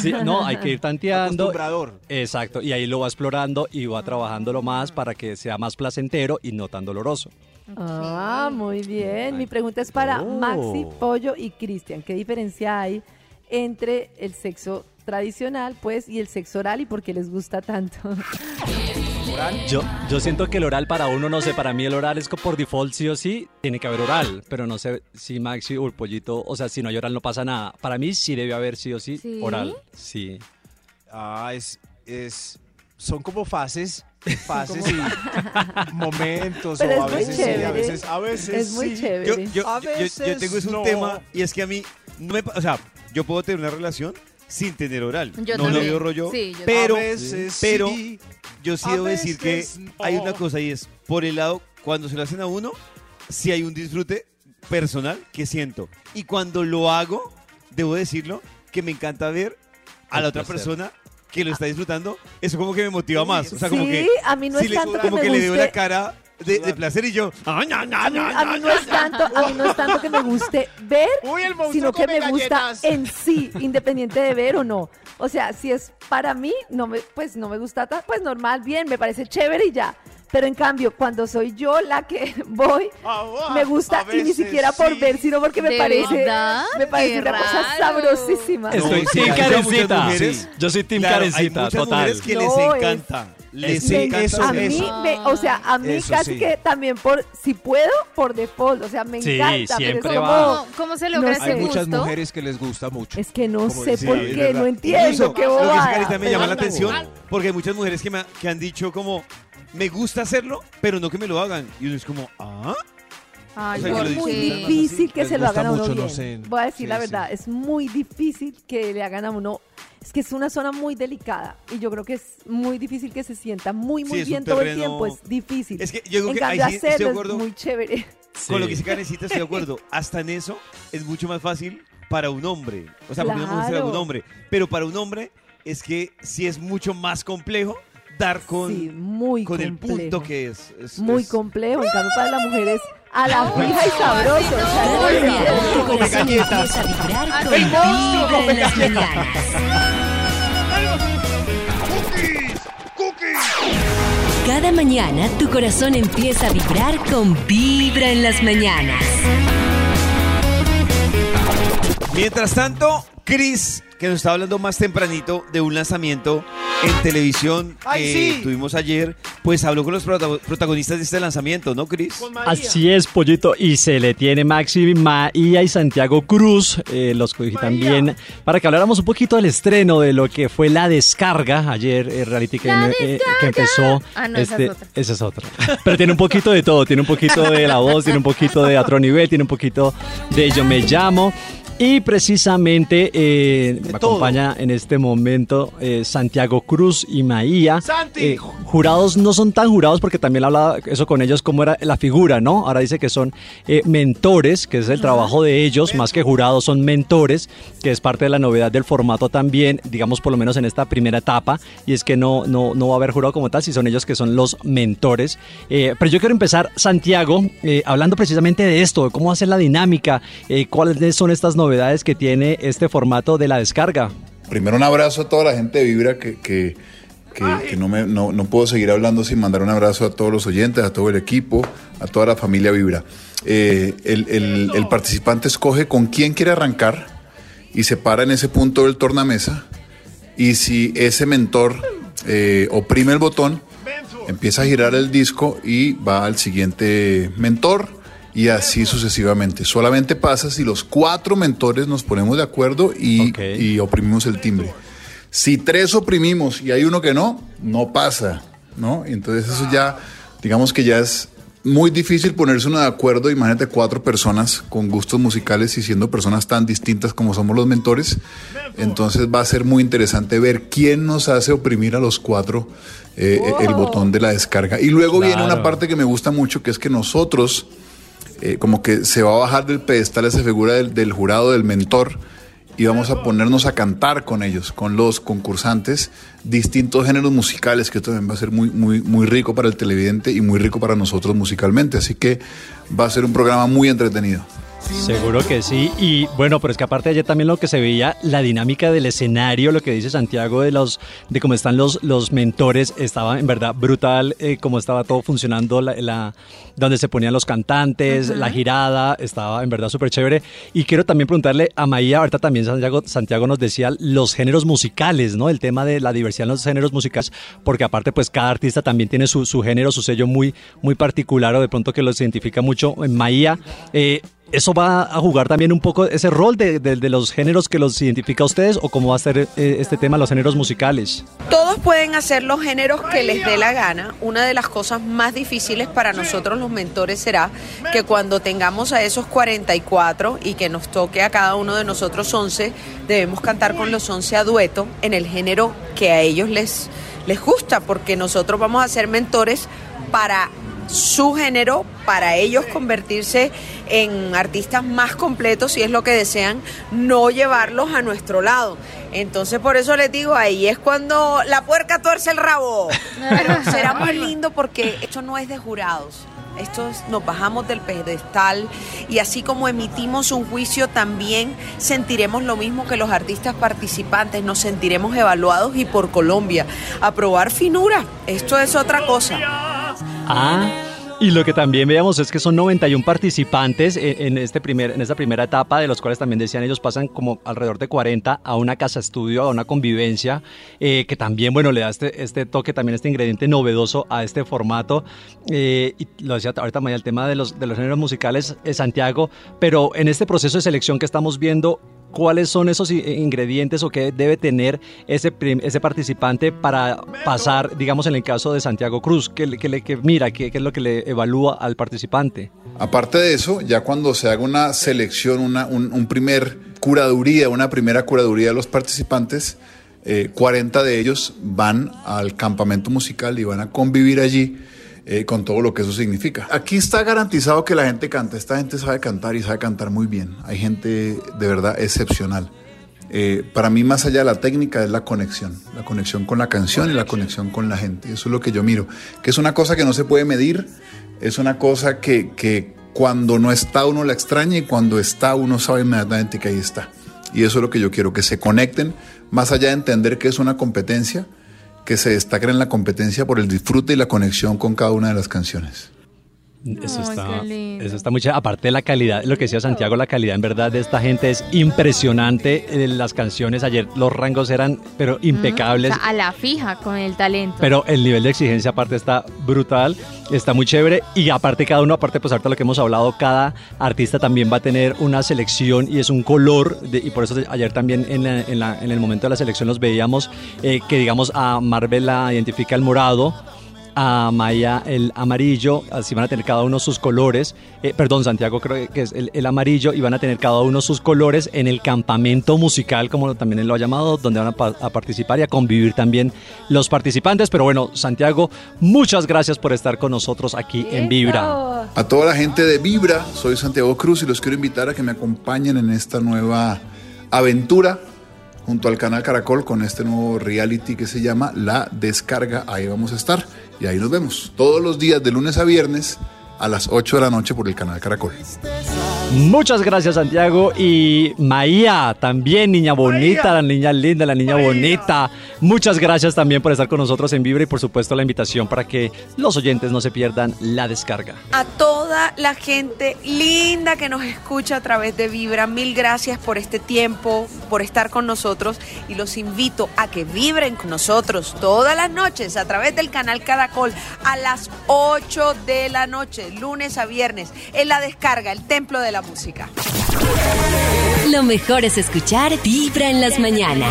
Sí, no, hay que ir tanteando. Exacto, y ahí lo va explorando y va trabajándolo más para que sea más placentero y no tan doloroso. Ah, muy bien. Mi pregunta es para Oh. Maxi, Pollo y Cristian. ¿Qué diferencia hay entre el sexo tradicional, pues, y el sexo oral y por qué les gusta tanto? Yo, yo siento que el oral para uno, no sé, para mí el oral es que por default sí o sí tiene que haber oral, pero no sé si Maxi o el pollito, o sea, si no hay oral no pasa nada. Para mí sí debe haber sí o sí, ¿Sí? oral, sí. Ah, es, es, son como fases, fases y momentos, Pero o a es muy veces sí, chévere. a veces, a veces es muy sí. Chévere. yo, A yo- yo- yo veces tengo es un no. tema y es que a mí no me, o sea, yo puedo tener una relación sin tener oral. Yo no también. le veo rollo, Sí, yo pero pero sí. yo sí a debo decir que veces no. hay una cosa y es por el lado cuando se lo hacen a uno, sí hay un disfrute personal que siento y cuando lo hago, debo decirlo que me encanta ver a la otra persona que lo está disfrutando, eso como que me motiva más, o sea, como sí, que a mí no es le- tanto que como me que le veo la cara de, de placer y yo, "Ah, no, no, A mí, no, a mí no, es tanto, a mí no es tanto que me guste ver, Uy, el monstruo sino que me gusta en sí, independiente de ver o no. O sea, si es para mí, no me, pues no me gusta, ta- pues normal, bien, me parece chévere y ya. Pero en cambio, cuando soy yo la que voy, Ah, me gusta y ni siquiera por sí. ver, sino porque me ¿De parece, verdad? me parece Qué una cosa sabrosísima. Estoy sí, team Sí. Yo soy team Claro, hay muchas total. mujeres que No, les es- encanta. Les Sí, encanta. eso, a mí, me, o sea, a mí Eso casi sí. que también por, si puedo, por default, o sea, me Sí, encanta. pero es siempre como- va. ¿Cómo, cómo se logra No ese. Hay muchas gusto? mujeres que les gusta mucho. Es que no Como sé decía, por es qué, no entiendo, qué lo que bobada. Carita me llama la atención porque hay muchas mujeres que me, que han dicho como me gusta hacerlo, pero no que me lo hagan. Y uno es como, ah, Ay, O sea, ¿por muy difícil que se lo gusta hagan a uno mucho, no bien. sé. Voy a decir Sí, la sí. verdad, es muy difícil que le hagan a uno. Es que es una zona muy delicada y yo creo que es muy difícil que se sienta muy, muy bien todo el tiempo. Es difícil. es que yo digo en que cambio, ahí sí estoy de hacerlo acuerdo es muy chévere. con lo que dice Karencita, estoy de acuerdo. Hasta en eso es mucho más fácil para un hombre. O sea, porque una mujer será Claro. un hombre. Pero para un hombre es que sí es mucho más complejo dar con, sí, muy con el punto que es. es- Muy es- complejo. En cambio, para la mujer es a la fija y sabroso. o sea, Cada es mañana tu muy- corazón empieza a vibrar con vibra en las mañanas. Cada mañana tu corazón empieza a vibrar con vibra en las mañanas. Mientras tanto, Chris, que nos estaba hablando más tempranito de un lanzamiento en televisión Ay, que sí. tuvimos ayer, pues habló con los prota- protagonistas de este lanzamiento, ¿no, Chris? Así es, Pollito, y se le tiene Maxi, Maía y Santiago Cruz, eh, los cogí también, para que habláramos un poquito del estreno de lo que fue la descarga ayer, eh, reality que, ¡La eh, que empezó. Ah, no, esa es otra. esa es otra. Pero tiene un poquito de todo, tiene un poquito de la voz, tiene un poquito de otro nivel, tiene un poquito de Yo me llamo. Y precisamente eh, me todo. acompaña en este momento eh, Santiago Cruz y Maía. Santi. Eh, jurados no son tan jurados porque también hablaba eso con ellos cómo era la figura, ¿no? Ahora dice que son mentores, que es el trabajo de ellos, más que jurados son mentores, que es parte de la novedad del formato también, digamos por lo menos en esta primera etapa, y es que no, no, no va a haber jurado como tal, si son ellos que son los mentores. Pero yo quiero empezar, Santiago, hablando precisamente de esto, de cómo hacer la dinámica, cuáles son estas novedades que tiene este formato de la descarga. Primero un abrazo a toda la gente de Vibra que, que, que- que no, me, no, no puedo seguir hablando sin mandar un abrazo a todos los oyentes, a todo el equipo, a toda la familia Vibra. Eh, el, el- el participante escoge con quién quiere arrancar y se para en ese punto del tornamesa. Y si ese mentor eh, oprime el botón, empieza a girar el disco y va al siguiente mentor y así sucesivamente. Solamente pasa si los cuatro mentores nos ponemos de acuerdo y, y oprimimos el timbre. Si tres oprimimos y hay uno que no, no pasa, ¿no? Entonces eso ya, digamos que ya es muy difícil ponerse uno de acuerdo. Imagínate cuatro personas con gustos musicales y siendo personas tan distintas como somos los mentores. Entonces va a ser muy interesante ver quién nos hace oprimir a los cuatro eh, el botón de la descarga. Y luego viene una parte que me gusta mucho, que es que nosotros eh, como que se va a bajar del pedestal esa figura del, del jurado, del mentor, y vamos a ponernos a cantar con ellos, con los concursantes, distintos géneros musicales, que también va a ser muy, muy, muy rico para el televidente y muy rico para nosotros musicalmente. Así que va a ser un programa muy entretenido. Seguro que sí. Y bueno, pero es que aparte ayer también lo que se veía, la dinámica del escenario, lo que dice Santiago de los, de cómo están los, los mentores, estaba en verdad brutal, eh, cómo estaba todo funcionando, la, la- donde se ponían los cantantes, la girada, estaba en verdad súper chévere. Y quiero también preguntarle a Maía, ahorita también Santiago, Santiago nos decía los géneros musicales, ¿no? El tema de la diversidad en los géneros musicales, porque aparte pues cada artista también tiene su, su género, su sello muy, muy particular o de pronto que los identifica mucho. En Maía, eh, ¿Eso va a jugar también un poco ese rol de, los géneros que los identifica a ustedes o cómo va a ser eh, este tema, los géneros musicales? Todos pueden hacer los géneros que les dé la gana. Una de las cosas más difíciles para nosotros los mentores será que cuando tengamos a esos 44 y que nos toque a cada uno de nosotros 11, debemos cantar con los 11 a dueto en el género que a ellos les, les gusta, porque nosotros vamos a ser mentores para su género para ellos convertirse en artistas más completos si es lo que desean, no llevarlos a nuestro lado. Entonces por eso les digo, ahí es cuando la puerca tuerce el rabo. Pero será muy lindo porque esto no es de jurados. Esto es, nos bajamos del pedestal y así como emitimos un juicio también sentiremos lo mismo que los artistas participantes, nos sentiremos evaluados y por Colombia. Aprobar finura, esto es otra cosa. Ah, y lo que también veamos es que son 91 participantes en, en este primer, en esta primera etapa, de los cuales también decían ellos pasan como alrededor de 40 a una casa estudio, a una convivencia, eh, que también, bueno, le da este, este toque, también este ingrediente novedoso a este formato. Eh, y lo decía ahorita Maya, el tema de los, de los géneros musicales, eh, Santiago, pero en este proceso de selección que estamos viendo, ¿Cuáles son esos i- ingredientes o qué debe tener ese, ese participante para pasar, digamos, en el caso de Santiago Cruz? ¿Qué, le- qué le- qué mira? ¿Qué, es lo que le evalúa al participante? Aparte de eso, ya cuando se haga una selección, una, un, un primer curaduría, una primera curaduría de los participantes, eh, 40 de ellos van al campamento musical y van a convivir allí eh, con todo lo que eso significa. Aquí está garantizado que la gente canta, esta gente sabe cantar y sabe cantar muy bien. Hay gente de verdad excepcional. Eh, para mí, más allá de la técnica, es la conexión. La conexión con la canción y la conexión con la gente. Eso es lo que yo miro. Que es una cosa que no se puede medir. Es una cosa que, que cuando no está uno la extraña y cuando está uno sabe inmediatamente que ahí está. Y eso es lo que yo quiero, que se conecten, más allá de entender que es una competencia, que se destaquen en la competencia por el disfrute y la conexión con cada una de las canciones. Eso está, eso está chévere. Aparte de la calidad, lo que decía Santiago, la calidad en verdad de esta gente es impresionante. Eh, Las canciones ayer, los rangos eran, pero impecables. O sea, a la fija con el talento. Pero el nivel de exigencia aparte está brutal, está muy chévere y aparte cada uno, aparte pues ahorita lo que hemos hablado, cada artista también va a tener una selección y es un color de- y por eso ayer también en, la- en la- en el momento de la selección los veíamos eh, que digamos a Marvel la identifica el morado, a Maya el amarillo, así van a tener cada uno sus colores, eh, perdón Santiago creo que es el, el amarillo y van a tener cada uno sus colores en el campamento musical como también él lo ha llamado, donde van a, pa- a participar y a convivir también los participantes, pero bueno Santiago, muchas gracias por estar con nosotros aquí en Vibra. A toda la gente de Vibra, soy Santiago Cruz y los quiero invitar a que me acompañen en esta nueva aventura junto al canal Caracol con este nuevo reality que se llama La Descarga. Ahí vamos a estar y ahí nos vemos todos los días de lunes a viernes a las 8 de la noche por el canal Caracol. Muchas gracias Santiago y Maía, también niña bonita, la niña linda, la niña bonita. Muchas gracias también por estar con nosotros en Vibra y por supuesto la invitación para que los oyentes no se pierdan la descarga. A toda la gente linda que nos escucha a través de Vibra, mil gracias por este tiempo, por estar con nosotros y los invito a que vibren con nosotros todas las noches a través del canal Caracol a las 8 de la noche, lunes a viernes, en la descarga, el templo de la música. Lo mejor es escuchar Vibra en las mañanas.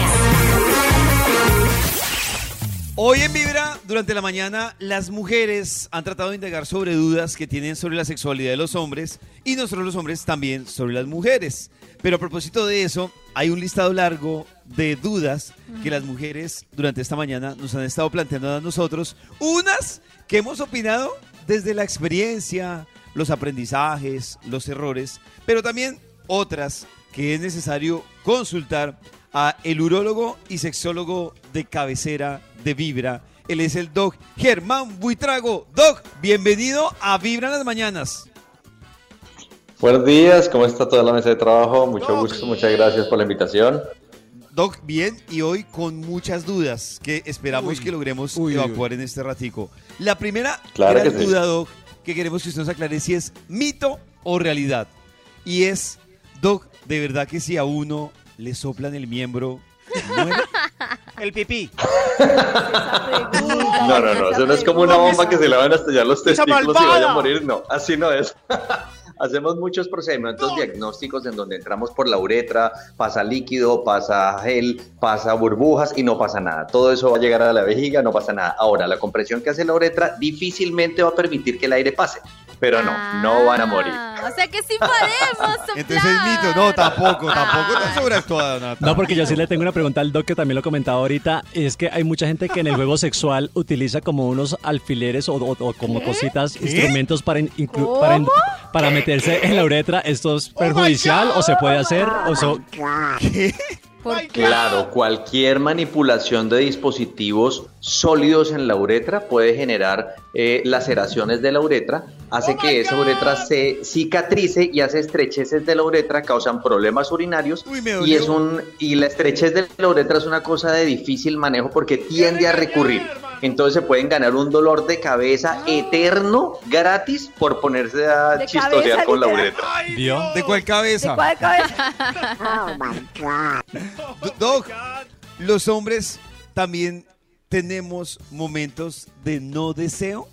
Hoy en Vibra, durante la mañana, las mujeres han tratado de indagar sobre dudas que tienen sobre la sexualidad de los hombres y nosotros los hombres también sobre las mujeres. Pero a propósito de eso, hay un listado largo de dudas que las mujeres durante esta mañana nos han estado planteando a nosotros. Unas que hemos opinado desde la experiencia, los aprendizajes, los errores, pero también otras que es necesario consultar a el urólogo y sexólogo de cabecera de Vibra. Él es el Doc Germán Buitrago. Doc, bienvenido a Vibra en las mañanas. Buenos días, ¿cómo está toda la mesa de trabajo? Mucho gusto, muchas gracias por la invitación. Doc, bien, y hoy con muchas dudas que esperamos Uy, que logremos uy, evacuar en este ratico. La primera Claro gran que sí. duda, Doc, que queremos que usted nos aclare si es mito o realidad. Y es, Doc, de verdad que si a uno le soplan el miembro, muere. El pipí. No, no, no, eso no es como una bomba que se le van a estallar los ¡Esa testículos y vaya a morir, no, así no es. Hacemos muchos procedimientos diagnósticos en donde entramos por la uretra, pasa líquido, pasa gel, pasa burbujas y no pasa nada. Todo eso va a llegar a la vejiga, no pasa nada. Ahora, la compresión que hace la uretra difícilmente va a permitir que el aire pase, pero no, no van a morir. Ah, o sea que sí podemos soplar. Entonces es mito. No, tampoco, tampoco tan sobreactuada, Nata. No, porque yo sí le tengo una pregunta al Doc que también lo comentaba ahorita. Es que hay mucha gente que en el juego sexual utiliza como unos alfileres o, o- o como cositas, instrumentos para, in- inclu- para, in- para meterse en la uretra. ¿Esto es perjudicial o se puede hacer? O so- Claro, cualquier manipulación de dispositivos sólidos en la uretra puede generar eh, laceraciones de la uretra, hace que esa uretra se cicatrice y hace estrecheces de la uretra, causan problemas urinarios Uy, y es un y la estrechez de la uretra es una cosa de difícil manejo porque tiende a recurrir. Entonces se pueden ganar un dolor de cabeza eterno gratis por ponerse a De chistosear cabeza, con la uretra. ¿De cuál ¿De cabeza? cuál cabeza? Do- Doc, los hombres también tenemos momentos de no deseo.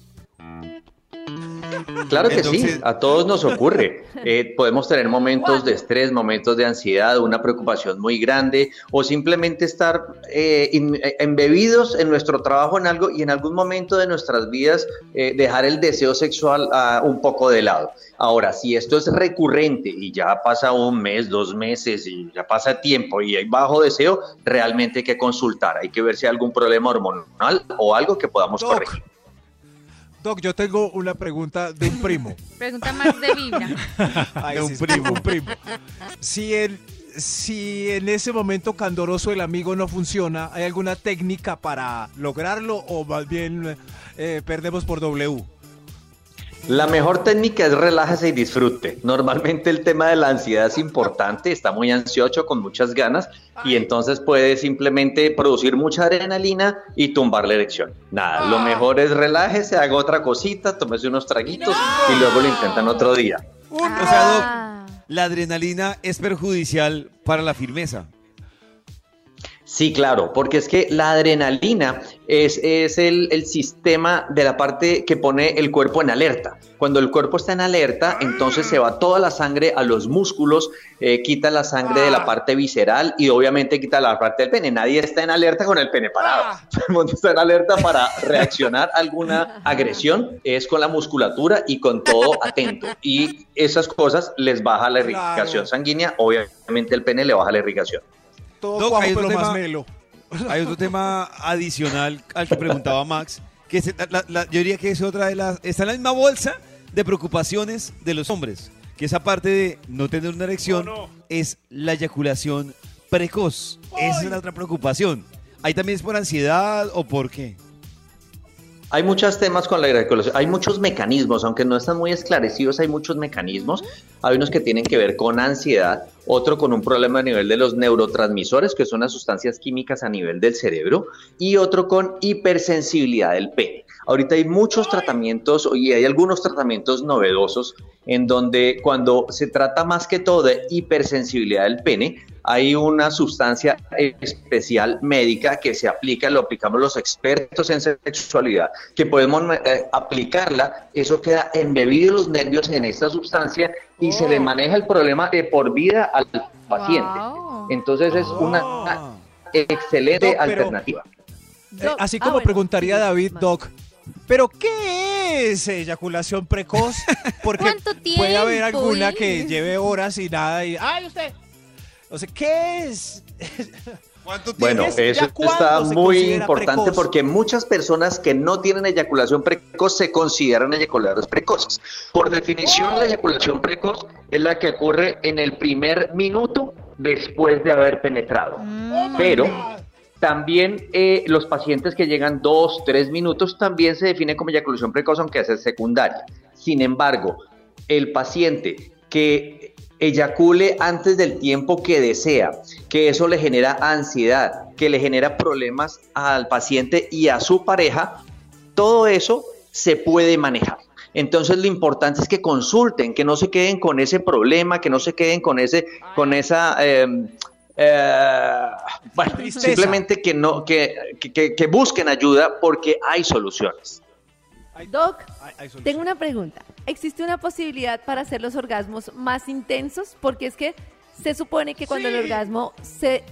Claro que Entonces- sí, a todos nos ocurre. Eh, podemos tener momentos de estrés, momentos de ansiedad, una preocupación muy grande o simplemente estar eh, in- eh, embebidos en nuestro trabajo en algo y en algún momento de nuestras vidas eh, dejar el deseo sexual ah, un poco de lado. Ahora, si esto es recurrente y ya pasa un mes, dos meses y ya pasa tiempo y hay bajo deseo, realmente hay que consultar, hay que ver si hay algún problema hormonal o algo que podamos Doc. corregir. Doc, yo tengo una pregunta de un primo. Pregunta más de. Ay, De un primo. Un primo. Si en, si en ese momento candoroso el amigo no funciona, ¿hay alguna técnica para lograrlo o más bien eh, perdemos por W? La mejor técnica es relájese y disfrute. Normalmente el tema de la ansiedad es importante, está muy ansioso, con muchas ganas, y entonces puede simplemente producir mucha adrenalina y tumbar la erección. Nada, lo mejor es relájese, haga otra cosita, tómese unos traguitos y luego lo intentan otro día. O sea, Doc, la adrenalina es perjudicial para la firmeza. Sí, claro, porque es que la adrenalina es, es el, el sistema de la parte que pone el cuerpo en alerta. Cuando el cuerpo está en alerta, entonces se va toda la sangre a los músculos, eh, quita la sangre de la parte visceral y obviamente quita la parte del pene. Nadie está en alerta con el pene parado. Todo el mundo está en alerta para reaccionar a alguna agresión, es con la musculatura y con todo atento. Y esas cosas les baja la irrigación sanguínea, obviamente el pene le baja la irrigación. Todo Doc, hay, otro tema, melo. hay otro tema adicional al que preguntaba Max, que se- la- la- yo diría que es otra de las... Está en la misma bolsa de preocupaciones de los hombres, que esa parte de no tener una erección es la eyaculación precoz. Esa es la otra preocupación. ¿Ahí también es por ansiedad o por qué? Hay muchos temas con la eyaculación, hay muchos mecanismos, aunque no están muy esclarecidos, hay muchos mecanismos. Hay unos que tienen que ver con ansiedad, otro con un problema a nivel de los neurotransmisores, que son las sustancias químicas a nivel del cerebro, y otro con hipersensibilidad del pene. Ahorita hay muchos tratamientos y hay algunos tratamientos novedosos en donde cuando se trata más que todo de hipersensibilidad del pene, hay una sustancia especial médica que se aplica, lo aplicamos los expertos en sexualidad, que podemos eh, aplicarla, eso queda embebido los nervios en esta sustancia y se le maneja el problema de por vida al paciente. Entonces es una excelente Doc, pero- alternativa. Eh, así ah, como bueno, preguntaría David, Doc, ¿pero qué es eyaculación precoz? Porque ¿Cuánto puede haber tiempo, alguna eh? que lleve horas y nada y... ¡Ay, usted! O sea, ¿qué es? ¿Cuánto Bueno, ¿Ya eso está muy importante precoz? porque muchas personas que no tienen eyaculación precoz se consideran eyaculadores precoces. Por definición, la eyaculación precoz es la que ocurre en el primer minuto después de haber penetrado. Pero también eh, los pacientes que llegan dos, tres minutos también se define como eyaculación precoz, aunque es secundaria. Sin embargo, el paciente que eyacule antes del tiempo que desea, que eso le genera ansiedad, que le genera problemas al paciente y a su pareja, todo eso se puede manejar. Entonces lo importante es que consulten, que no se queden con ese problema, que no se queden con ese, con esa, eh, eh, bueno, Tristeza. simplemente que no, que, que- que- que busquen ayuda porque hay soluciones. Doc, Hay- hay solución. tengo una pregunta. ¿Existe una posibilidad para hacer los orgasmos más intensos? Porque es que se supone que cuando el orgasmo se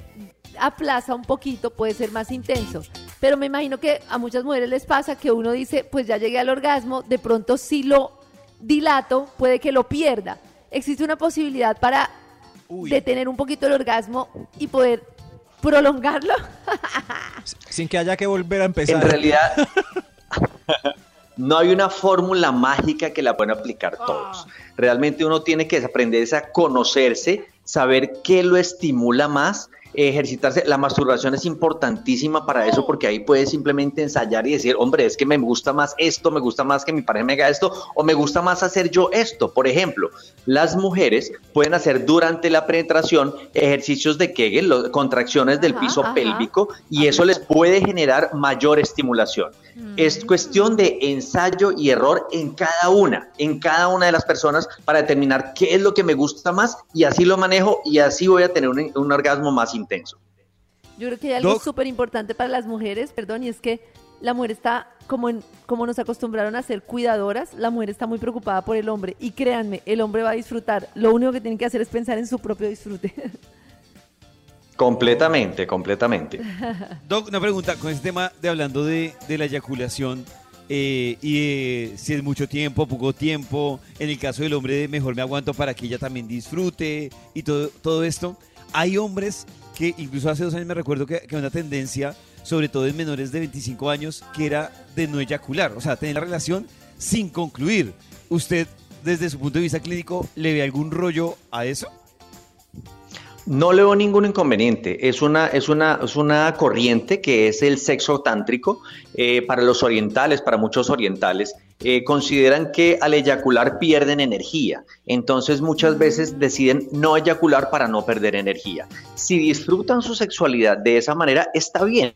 aplaza un poquito puede ser más intenso. Pero me imagino que a muchas mujeres les pasa que uno dice, pues ya llegué al orgasmo, de pronto si lo dilato puede que lo pierda. ¿Existe una posibilidad para Uy. detener un poquito el orgasmo y poder prolongarlo? Sin que haya que volver a empezar. En realidad, no hay una fórmula mágica que la puedan aplicar todos. Realmente uno tiene que aprender a conocerse, saber qué lo estimula más, ejercitarse. La masturbación es importantísima para eso porque ahí puedes simplemente ensayar y decir, hombre, es que me gusta más esto, me gusta más que mi pareja me haga esto, o me gusta más hacer yo esto. Por ejemplo, las mujeres pueden hacer durante la penetración ejercicios de Kegel, lo- contracciones del Ajá, piso ajá. pélvico, y eso les puede generar mayor estimulación. Es cuestión de ensayo y error en cada una, en cada una de las personas para determinar qué es lo que me gusta más y así lo manejo y así voy a tener un, un orgasmo más intenso. Yo creo que hay algo súper importante para las mujeres, perdón, y es que la mujer está, como, en, como nos acostumbraron a ser cuidadoras, la mujer está muy preocupada por el hombre. Y créanme, el hombre va a disfrutar. Lo único que tienen que hacer es pensar en su propio disfrute. Completamente, completamente. Doc, una pregunta con este tema de hablando de, de la eyaculación eh, y de si es mucho tiempo, poco tiempo. En el caso del hombre, de mejor me aguanto para que ella también disfrute y todo, todo esto. Hay hombres que, incluso hace dos años me recuerdo que, que una tendencia, sobre todo en menores de 25 años, que era de no eyacular, o sea, tener la relación sin concluir. ¿Usted, desde su punto de vista clínico, le ve algún rollo a eso? No le veo ningún inconveniente. Es una, es una, es una corriente que es el sexo tántrico. Eh, para los orientales, para muchos orientales, eh, consideran que al eyacular pierden energía. Entonces muchas veces deciden no eyacular para no perder energía. Si disfrutan su sexualidad de esa manera, está bien.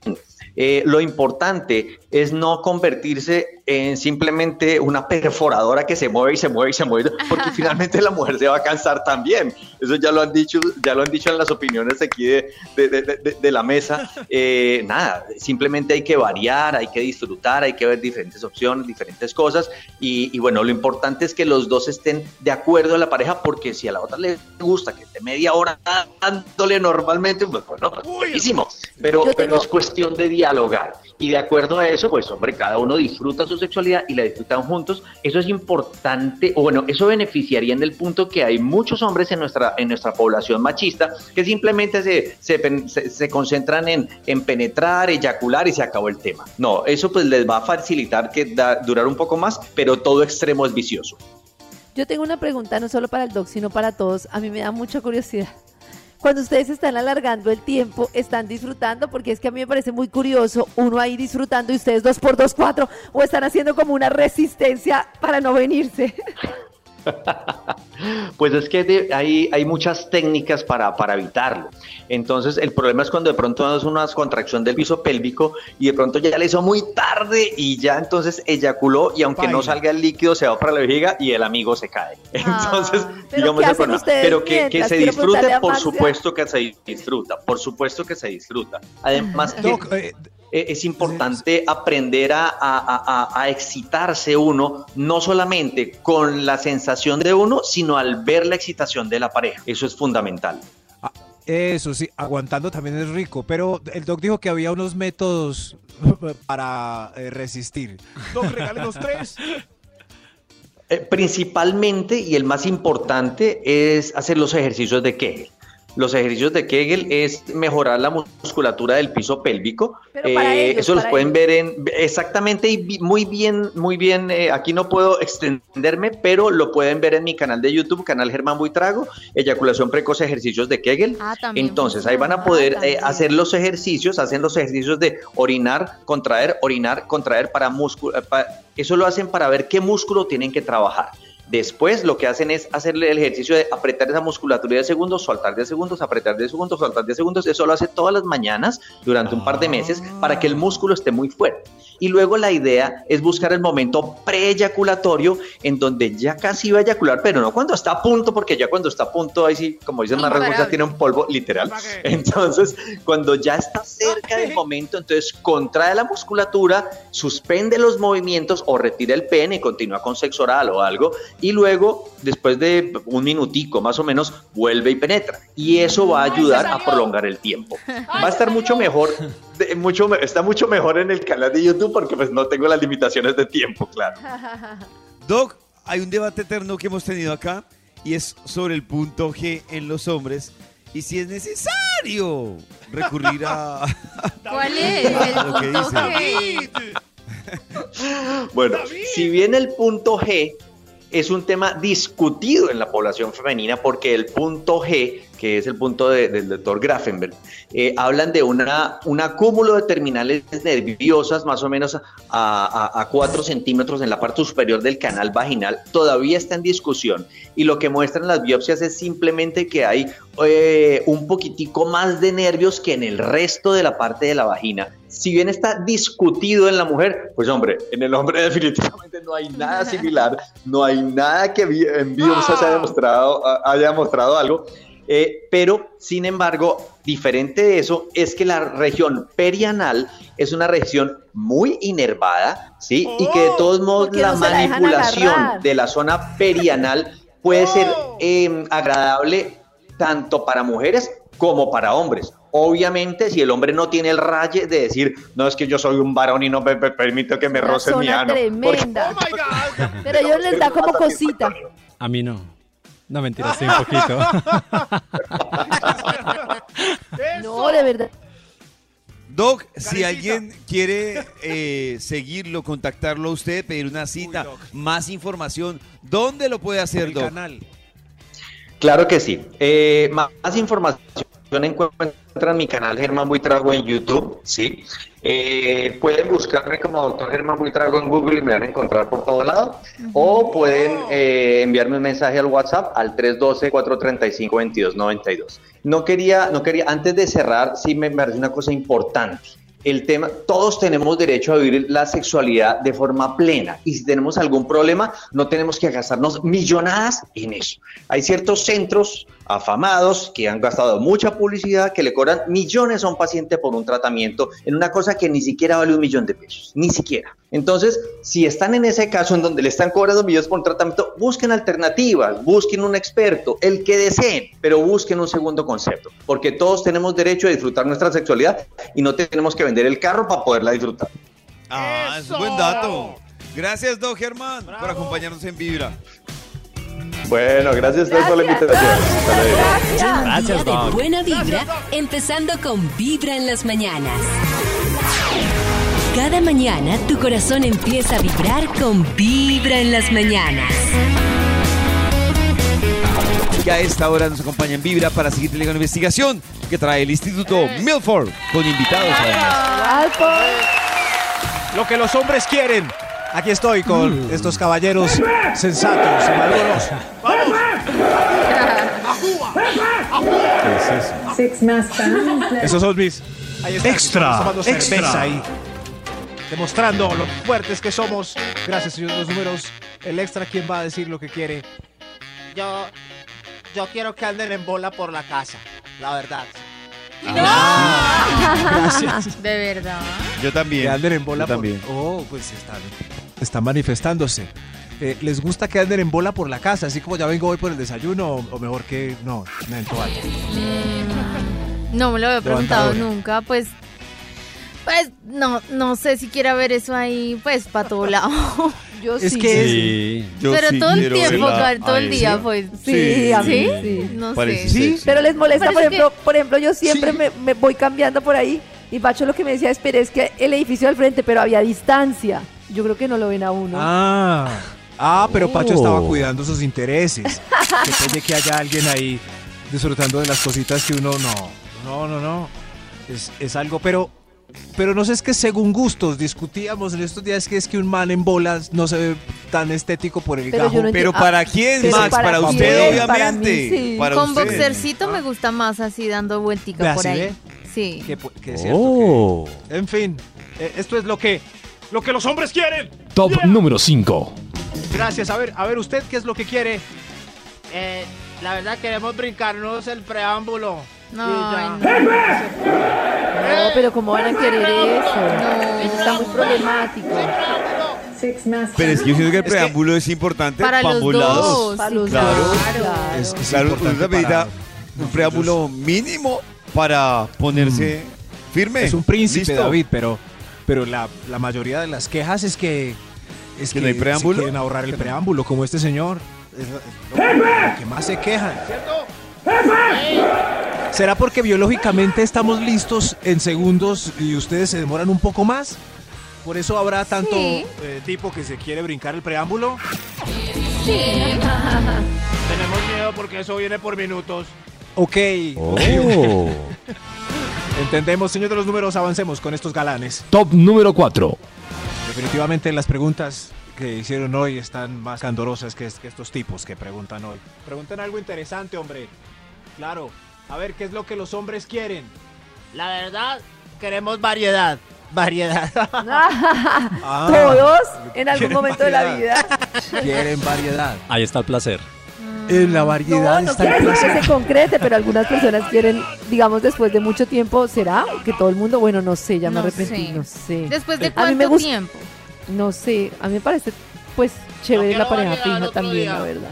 Eh, lo importante es no convertirse en simplemente una perforadora que se mueve y se mueve y se mueve, porque finalmente la mujer se va a cansar también. Eso ya lo han dicho, ya lo han dicho en las opiniones aquí de, de- de- de- de la mesa. Eh, nada, simplemente hay que variar, hay que disfrutar, hay que ver diferentes opciones, diferentes cosas. Y, y bueno, lo importante es que los dos estén de acuerdo en la pareja, porque si a la otra le gusta que esté media hora dándole normalmente, pues bueno, buenísimo. Pero, pero es cuestión de dialogar. Y de acuerdo a eso, pues hombre, cada uno disfruta su sexualidad y la disfrutan juntos. Eso es importante, o bueno, eso beneficiaría en el punto que hay muchos hombres en nuestra, en nuestra población machista que simplemente se, se, se concentran en, en penetrar, eyacular y se acabó el tema. No, eso pues les va a facilitar que da- durar un poco más, pero todo extremo es vicioso. Yo tengo una pregunta no solo para el doc, sino para todos. A mí me da mucha curiosidad. Cuando ustedes están alargando el tiempo, ¿están disfrutando? Porque es que a mí me parece muy curioso uno ahí disfrutando y ustedes dos por dos, cuatro, o están haciendo como una resistencia para no venirse. Pues es que de- hay, hay muchas técnicas para, para evitarlo. Entonces, el problema es cuando de pronto es una contracción del piso pélvico y de pronto ya le hizo muy tarde y ya entonces eyaculó y aunque no salga el líquido se va para la vejiga y el amigo se cae. Entonces, Ah, ¿pero digamos qué el hacen problema. Pero que, que se disfrute, por supuesto que se disfruta, por supuesto que se disfruta. Además que Doc, eh, eh, es importante aprender a, a- a- excitarse uno, no solamente con la sensación de uno, sino al ver la excitación de la pareja. Eso es fundamental. Eso sí, aguantando también es rico, pero el doc dijo que había unos métodos para eh, resistir. Doc, regálenos tres. Eh, principalmente y el más importante es hacer los ejercicios de Kegel. Los ejercicios de Kegel es mejorar la musculatura del piso pélvico. Eh, ellos, eso los pueden ellos. ver en exactamente y muy bien, muy bien. eh, aquí no puedo extenderme, pero lo pueden ver en mi canal de YouTube, canal Germán Buitrago, eyaculación precoz, ejercicios de Kegel. Ah, también Entonces ahí van a funciona. poder Ah, eh, hacer los ejercicios, hacen los ejercicios de orinar, contraer, orinar, contraer para músculo. eh, eso lo hacen para ver qué músculo tienen que trabajar. Después lo que hacen es hacerle el ejercicio de apretar esa musculatura de segundos, soltar de segundos, apretar de segundos, soltar de segundos. Eso lo hace todas las mañanas durante un par de meses para que el músculo esté muy fuerte. Y luego la idea es buscar el momento preeyaculatorio en donde ya casi va a eyacular, pero no cuando está a punto, porque ya cuando está a punto, ahí sí, como dicen más ya tiene un polvo literal. Entonces, cuando ya está cerca del momento, entonces contrae la musculatura, suspende los movimientos o retira el pene y continúa con sexo oral o algo. Y luego, después de un minutico más o menos, vuelve y penetra. Y eso va a Ay, ayudar a prolongar el tiempo. Va a estar mucho mejor, mucho, está mucho mejor en el canal de YouTube porque pues no tengo las limitaciones de tiempo, claro. Doc, hay un debate eterno que hemos tenido acá y es sobre el punto G en los hombres y si es necesario recurrir a... ¿Cuál es? El Lo que dice. G. Bueno, si bien el punto G es un tema discutido en la población femenina porque el punto G, que es el punto de- del doctor Grafenberg, eh, hablan de una, un acúmulo de terminales nerviosas más o menos a, a, 4 centímetros en la parte superior del canal vaginal, todavía está en discusión y lo que muestran las biopsias es simplemente que hay eh, un poquitico más de nervios que en el resto de la parte de la vagina. Si bien está discutido en la mujer, pues hombre, en el hombre definitivamente no hay nada similar, no hay nada que en biopsias haya demostrado, haya mostrado algo. Eh, pero, sin embargo, diferente de eso es que la región perianal es una región muy inervada, ¿sí? y que de todos modos la no la manipulación agarrar. de la zona perianal puede ser eh, agradable tanto para mujeres como para hombres. Obviamente, si el hombre no tiene el raye de decir, no es que yo soy un varón y no me, me permito que me roce mi ano. Porque- tremenda. Pero a ellos les da como cosita. A mí no. No, mentira, estoy un poquito. No, de verdad. Doc, si alguien quiere eh, seguirlo, contactarlo a usted, pedir una cita, más información, ¿dónde lo puede hacer, El Doc? canal. Claro que sí. Eh, más, más información encuentran mi canal Germán Buitrago en YouTube, ¿sí? Eh, pueden buscarme como doctor Germán Buitrago en Google y me van a encontrar por todo lado. O pueden eh, enviarme un mensaje al WhatsApp al 312-435-2292. No quería, no quería, antes de cerrar, sí me parece una cosa importante. El tema, todos tenemos derecho a vivir la sexualidad de forma plena y si tenemos algún problema no tenemos que gastarnos millonadas en eso. Hay ciertos centros afamados que han gastado mucha publicidad que le cobran millones a un paciente por un tratamiento en una cosa que ni siquiera vale un millón de pesos, ni siquiera. Entonces, si están en ese caso en donde le están cobrando millones por un tratamiento, busquen alternativas, busquen un experto, el que deseen, pero busquen un segundo concepto, porque todos tenemos derecho a disfrutar nuestra sexualidad y no tenemos que vender el carro para poderla disfrutar. Ah, es un buen dato. Gracias, Doc Germán, por acompañarnos en Vibra. Bueno, gracias a ustedes por la invitación. Luego. Un día de buena vibra, empezando con Vibra en las mañanas. Cada mañana tu corazón empieza a vibrar con Vibra en las mañanas. Y a esta hora nos acompaña en Vibra para seguir con la investigación que trae el Instituto Milford con invitados además. Lo que los hombres quieren. Aquí estoy con estos caballeros sensatos y maduros. Esos son mis. Ahí están, Extra, tomando extra. ahí. Demostrando lo fuertes que somos. Gracias, señor los números. El extra, ¿quién va a decir lo que quiere? Yo, yo quiero que anden en bola por la casa, la verdad. Gracias. De verdad. Yo también. Que anden en bola Yo también. por. Oh, pues están, están manifestándose. Eh, ¿Les gusta que anden en bola por la casa? Así como ya vengo hoy por el desayuno, o, o mejor que. No, me. No me lo había preguntado nunca, pues. Pues no, no sé si quiera ver eso ahí, pues, para todo lado. Yo Es sí. que es- Sí. Yo Pero sí todo el tiempo, todo el día, pues. Sí, a mí ¿Sí? sí. No Parece sé. sexy. Pero les molesta, por ejemplo, por ejemplo, yo siempre me, me voy cambiando por ahí y Pacho lo que me decía, espere, es que el edificio al frente, pero había distancia. Yo creo que no lo ven a uno. Ah, ah, pero Pacho Oh. estaba cuidando sus intereses. que puede que haya alguien ahí disfrutando de las cositas que uno no. No, no, no. Es, es algo, pero. Pero no sé, es que según gustos, discutíamos en estos días que es que un man en bolas no se ve tan estético por el Pero gajo. no Pero Ah, para quién, pero Max, para para, quién, usted, para mí, obviamente. sí. Para Con usted. boxercito me gusta más así dando vueltica por ¿sí ahí. ve? Sí. Que es cierto Oh. que- en fin, eh, esto es lo que. Lo que los hombres quieren. Top número 5. Gracias. A ver, a ver, usted qué es lo que quiere. Eh, la verdad queremos brincarnos el preámbulo. No, ay, No, pero ¿cómo van a querer eso? Eso está muy problemático. Pero es que yo siento que el Es que- preámbulo es importante Para los ambos lados. dos. Para los claro. dos, claro. Es- es Claro, importante una medida, para un preámbulo mínimo para ponerse firme. Es un príncipe, Listo. David, pero, pero la, la mayoría de las quejas es que. Es ¿Que no hay se preámbulo? quieren ahorrar el preámbulo, como este señor. Es lo, es lo que más se quejan. ¿Será porque biológicamente estamos listos en segundos y ustedes se demoran un poco más? Por eso habrá tanto Sí. eh, tipo que se quiere brincar el preámbulo. Sí. Tenemos miedo porque eso viene por minutos. Ok. Oh. Entendemos, señor de los números, avancemos con estos galanes. Top número 4. Definitivamente las preguntas que hicieron hoy están más candorosas que, que estos tipos que preguntan hoy. Preguntan algo interesante, hombre. Claro. A ver, ¿qué es lo que los hombres quieren? La verdad, queremos variedad. Variedad. Ah, Todos en algún momento de la vida. Quieren variedad. Ahí está el placer. En la No, variedad no está quiere decir placer. que se concrete, pero algunas personas quieren, digamos, después de mucho tiempo, ¿será? Que todo el mundo, bueno, no sé, ya me No arrepentí, sé. no sé. ¿Después de A mí cuánto me gusta- tiempo? No sé, a mí me parece, pues, chévere la quiero pareja fija también, día. la verdad.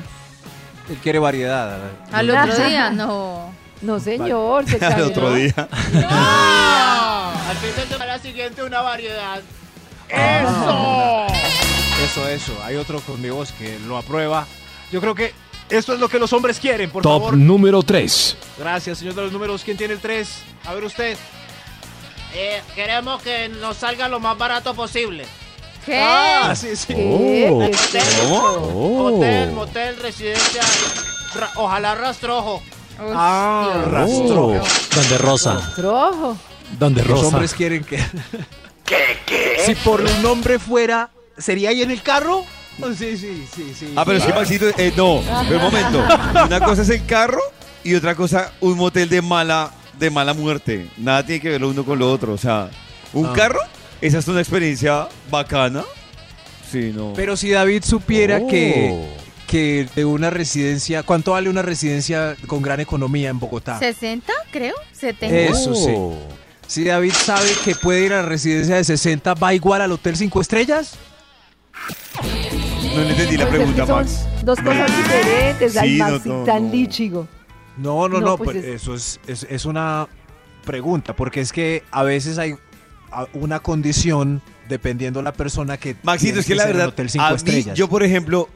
Él quiere variedad. Al otro día, no. No, señor, se Al otro día. Al fin de semana siguiente una variedad. ¡Eso! Eso, eso. Hay otro con mi voz que lo aprueba. Yo creo que esto es lo que los hombres quieren, por Top favor. número 3. Gracias, señor de los números. ¿Quién tiene el 3? A ver usted. Eh, queremos que nos salga lo más barato posible. ¿Qué? Ah, sí, sí. ¿Qué? Oh. ¿Qué es eso? Oh. Hotel, motel, residencia. Ra- ojalá rastrojo. Ah, Dios. rastro. Donde rosa. Rojo. Donde Los rosa. hombres quieren que. Si por un hombre fuera, ¿sería ahí en el carro? Oh, sí, sí, sí, sí. Ah, pero es que Maxito, eh, no, pero un momento. Una cosa es el carro y otra cosa un motel de mala, de mala muerte. Nada tiene que ver lo uno con lo otro. O sea, un Ah. carro, esa es una experiencia bacana. Sí, no. Pero si David supiera Oh. que, que de una residencia, ¿cuánto vale una residencia con gran economía en Bogotá? 60, creo. 70. Eso sí. Si David sabe que puede ir a la residencia de 60, ¿va igual al Hotel 5 Estrellas? No le entendí la Pues es que pregunta, son Max. Dos cosas diferentes. No, Maxi, no, tan no. lichigo. No, no, No, no, pues pues es- eso es, es, es una pregunta, porque es que a veces hay a- una condición dependiendo la persona que Maxito, es que la ser en verdad, Hotel 5 a mí, Estrellas. yo por ejemplo,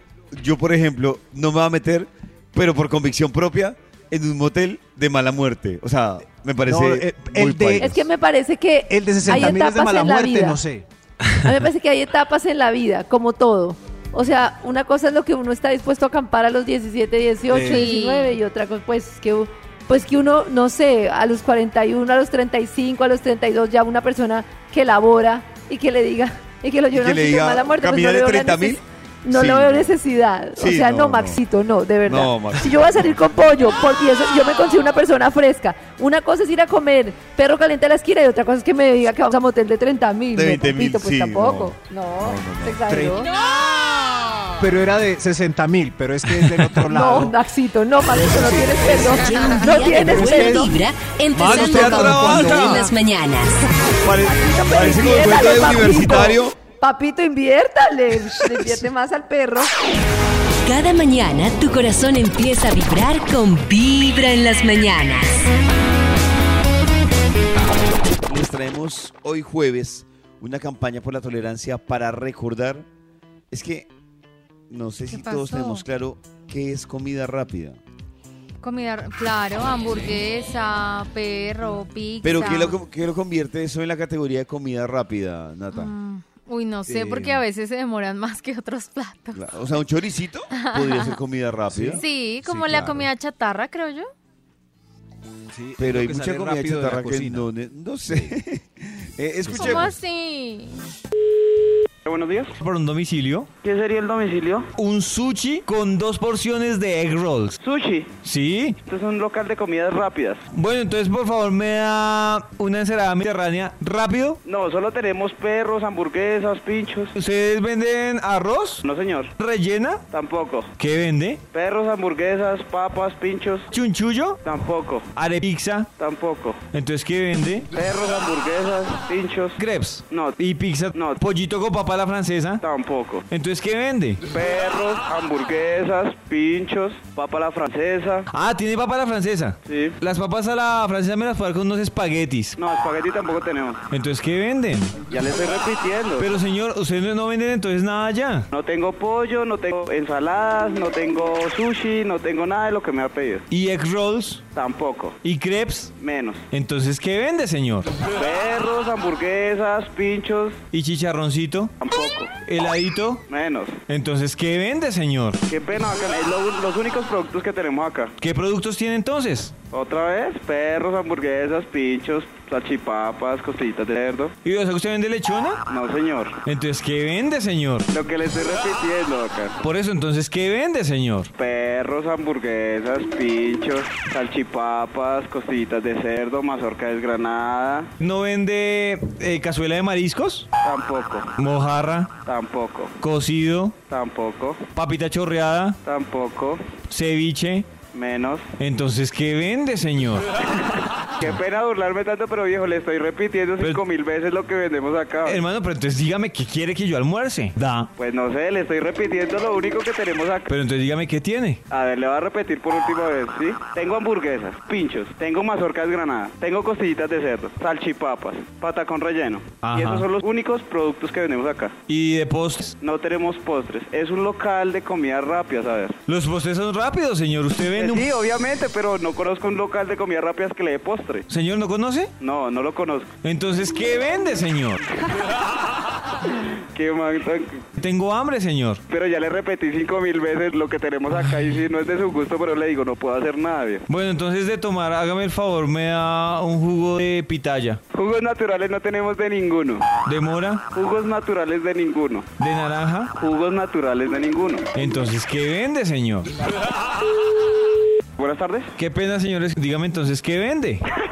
yo por ejemplo, no me voy a meter, pero por convicción propia, en un motel de mala muerte. O sea, me parece No, eh, el de-. Es que me parece que el de 60 hay mil es de etapas mala en la muerte, vida. no sé. A mí me parece que hay etapas en la vida, como todo. O sea, una cosa es lo que uno está dispuesto a acampar a los 17, 18, Sí. 19 y otra cosa pues que pues que uno, no sé, a los 41, a los 35, a los 32 ya una persona que labora y que le diga y que lo lleve a mala muerte, pues "Camina no de le veo la 30.000". neces- No Sí, le veo no. necesidad. o sea, no, no, no. Maxito, no, de verdad. No, Maxito. Si yo voy a salir con pollo, por y eso, yo me consigo una persona fresca. Una cosa es ir a comer perro caliente a la esquina y otra cosa es que me diga que vamos a motel de 30 mil. De 20.000, pues sí, tampoco. No, se exageró. Pero era de 60 mil, pero es que es del otro lado. No, Maxito, no, Maxito, no tienes perdón. No tienes perdón. vibra, empezando con las mañanas. Pare- parece cuento de papito. universitario. Papito, inviértale. Le invierte más al perro. Cada mañana tu corazón empieza a vibrar con Vibra en las mañanas. Les traemos hoy jueves una campaña por la tolerancia para recordar. Es que no sé si todos tenemos claro qué es comida rápida. Comida, claro, hamburguesa, perro, pizza. Pero ¿qué lo, qué lo convierte eso en la categoría de comida rápida, Nata? Mm, Uy, no sé, Eh, porque a veces se demoran más que otros platos. Claro, O sea, un choricito podría ser comida rápida. Sí, como Sí, la claro. comida chatarra, creo yo. Sí, Pero hay mucha comida chatarra que no, no sé. Eh, ¿Cómo así? Buenos días. ¿Por un domicilio? ¿Qué sería el domicilio? Un sushi con dos porciones de egg rolls. Sushi. ¿Sí? Esto es un local de comidas rápidas. Bueno, entonces por favor me da una ensalada mediterránea rápido. No, solo tenemos perros, hamburguesas, pinchos. ¿Ustedes venden arroz? No, señor. ¿Rellena? Tampoco. ¿Qué vende? Perros, hamburguesas, papas, pinchos. ¿Chunchullo? Tampoco. ¿Arepizza? Tampoco. Entonces, ¿qué vende? Perros, hamburguesas, pinchos. Crepes. No. ¿Y pizza? No. ¿Pollito con a la francesa? Tampoco. Entonces, ¿qué vende? Perros, hamburguesas, pinchos, papa a la francesa. Ah, tiene papa a la francesa. Sí. Las papas a la francesa me las puedo dar con unos espaguetis. No, espagueti tampoco tenemos. Entonces, ¿qué venden? Ya le estoy repitiendo. Pero señor, ustedes no venden entonces nada ya. No tengo pollo, no tengo ensaladas, no tengo sushi, no tengo nada de lo que me ha pedido. ¿Y egg rolls? Tampoco. ¿Y crepes? Menos. Entonces, ¿qué vende, señor? Perros, hamburguesas, pinchos. ¿Y chicharroncito? Tampoco. ¿Heladito? Menos. Entonces, ¿qué vende, señor? Qué pena, es lo- los únicos productos que tenemos acá. ¿Qué productos tiene entonces? Otra vez, perros, hamburguesas, pinchos, salchipapas, costillitas de cerdo. ¿Y o sea, usted vende lechona? No, señor. Entonces, ¿qué vende, señor? Lo que le estoy repitiendo acá. Por eso, entonces, ¿qué vende, señor? Perros, hamburguesas, pinchos, salchipapas, costillitas de cerdo, mazorca desgranada. ¿No vende eh, cazuela de mariscos? Tampoco. ¿Mojarra? Tampoco. ¿Cocido? Tampoco. ¿Papita chorreada? Tampoco. ¿Ceviche? Menos. Entonces, ¿qué vende, señor? Qué pena burlarme tanto, pero viejo, le estoy repitiendo cinco mil veces lo que vendemos acá. Hermano, pero entonces dígame qué quiere que yo almuerce. Da. Pues no sé, le estoy repitiendo lo único que tenemos acá. Pero entonces dígame qué tiene. A ver, le voy a repetir por última vez, ¿sí? Tengo hamburguesas, pinchos, tengo mazorcas granada, tengo costillitas de cerdo, salchipapas, patacón relleno. Ajá. Y esos son los únicos productos que vendemos acá. ¿Y de postres? No tenemos postres, es un local de comida rápida, ¿sabes? Los postres son rápidos, señor. Usted vende un... Sí, obviamente, pero no conozco un local de comida rápida que le dé postre. Señor, ¿no conoce? No, no lo conozco. Entonces, ¿qué vende, señor? Qué man tan- Tengo hambre, señor. Pero ya le repetí cinco mil veces lo que tenemos acá y si no es de su gusto, pero le digo, no puedo hacer nada, viejo. Bueno, entonces de tomar, hágame el favor, me da un jugo de pitaya. Jugos naturales no tenemos de ninguno. ¿De mora? Jugos naturales de ninguno. ¿De naranja? Jugos naturales de ninguno. Entonces, ¿qué vende, señor? Buenas tardes. Qué pena, señores. Dígame entonces, ¿qué vende?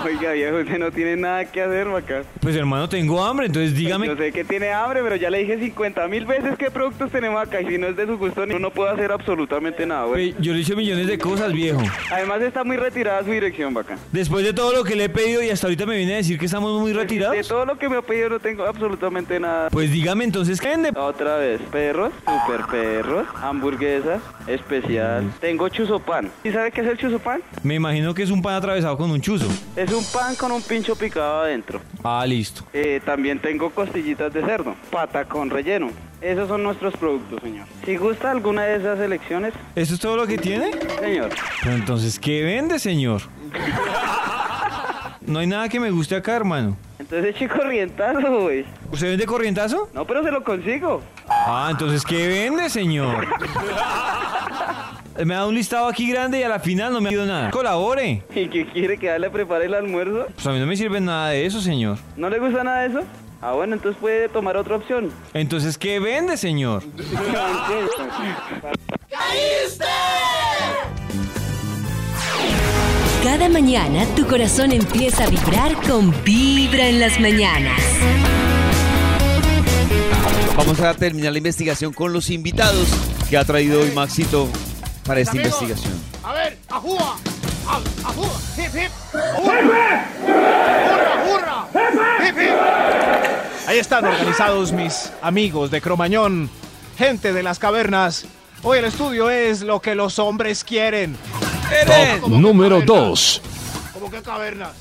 Oiga, viejo, usted no tiene nada que hacer acá. Pues hermano, tengo hambre, entonces dígame. Yo sé que tiene hambre, pero ya le dije 50 mil veces qué productos tenemos acá y si no es de su gusto, no, no puedo hacer absolutamente nada, güey. Ve, Yo le dicho millones de cosas, viejo. Además está muy retirada su dirección, bacán. Después de todo lo que le he pedido y hasta ahorita me viene a decir que estamos muy De retirados. todo lo que me ha pedido no tengo absolutamente nada. Pues dígame entonces, ¿qué vende? Otra vez, perros, super perros, hamburguesas, especial. Tengo chuzopan. ¿Y sabe qué es el chuzopan? Me imagino que es un pan atravesado con un chuzo. Es un pan con un pincho picado adentro. Ah, listo. Eh, también tengo costillitas de cerdo, pata con relleno. Esos son nuestros productos, señor. Si gusta alguna de esas selecciones, ¿Eso es todo lo que tiene? señor. Pero entonces, ¿qué vende, señor? No hay nada que me guste acá, hermano. Entonces eche corrientazo, güey. ¿Usted vende corrientazo? No, pero se lo consigo. Ah, entonces, ¿qué vende, señor? Me ha dado un listado aquí grande y a la final no me ha ido nada. Colabore. ¿Y qué quiere que le prepare el almuerzo? Pues a mí no me sirve nada de eso, señor. ¿No le gusta nada de eso? Ah, bueno, entonces puede tomar otra opción. Entonces, ¿qué vende, señor? Cada mañana tu corazón empieza a vibrar con Vibra en las mañanas. Vamos a terminar la investigación con los invitados que ha traído hoy Maxito para esta Amigos, investigación. A ver, ajúa. a- Ajúa. Hip, hip. Hurra. Hurra, hurra. Hip, hip. Ahí están organizados mis amigos de Cromañón, gente de las cavernas. Hoy el estudio es lo que los hombres quieren. Top número 2. ¿Cómo que cavernas?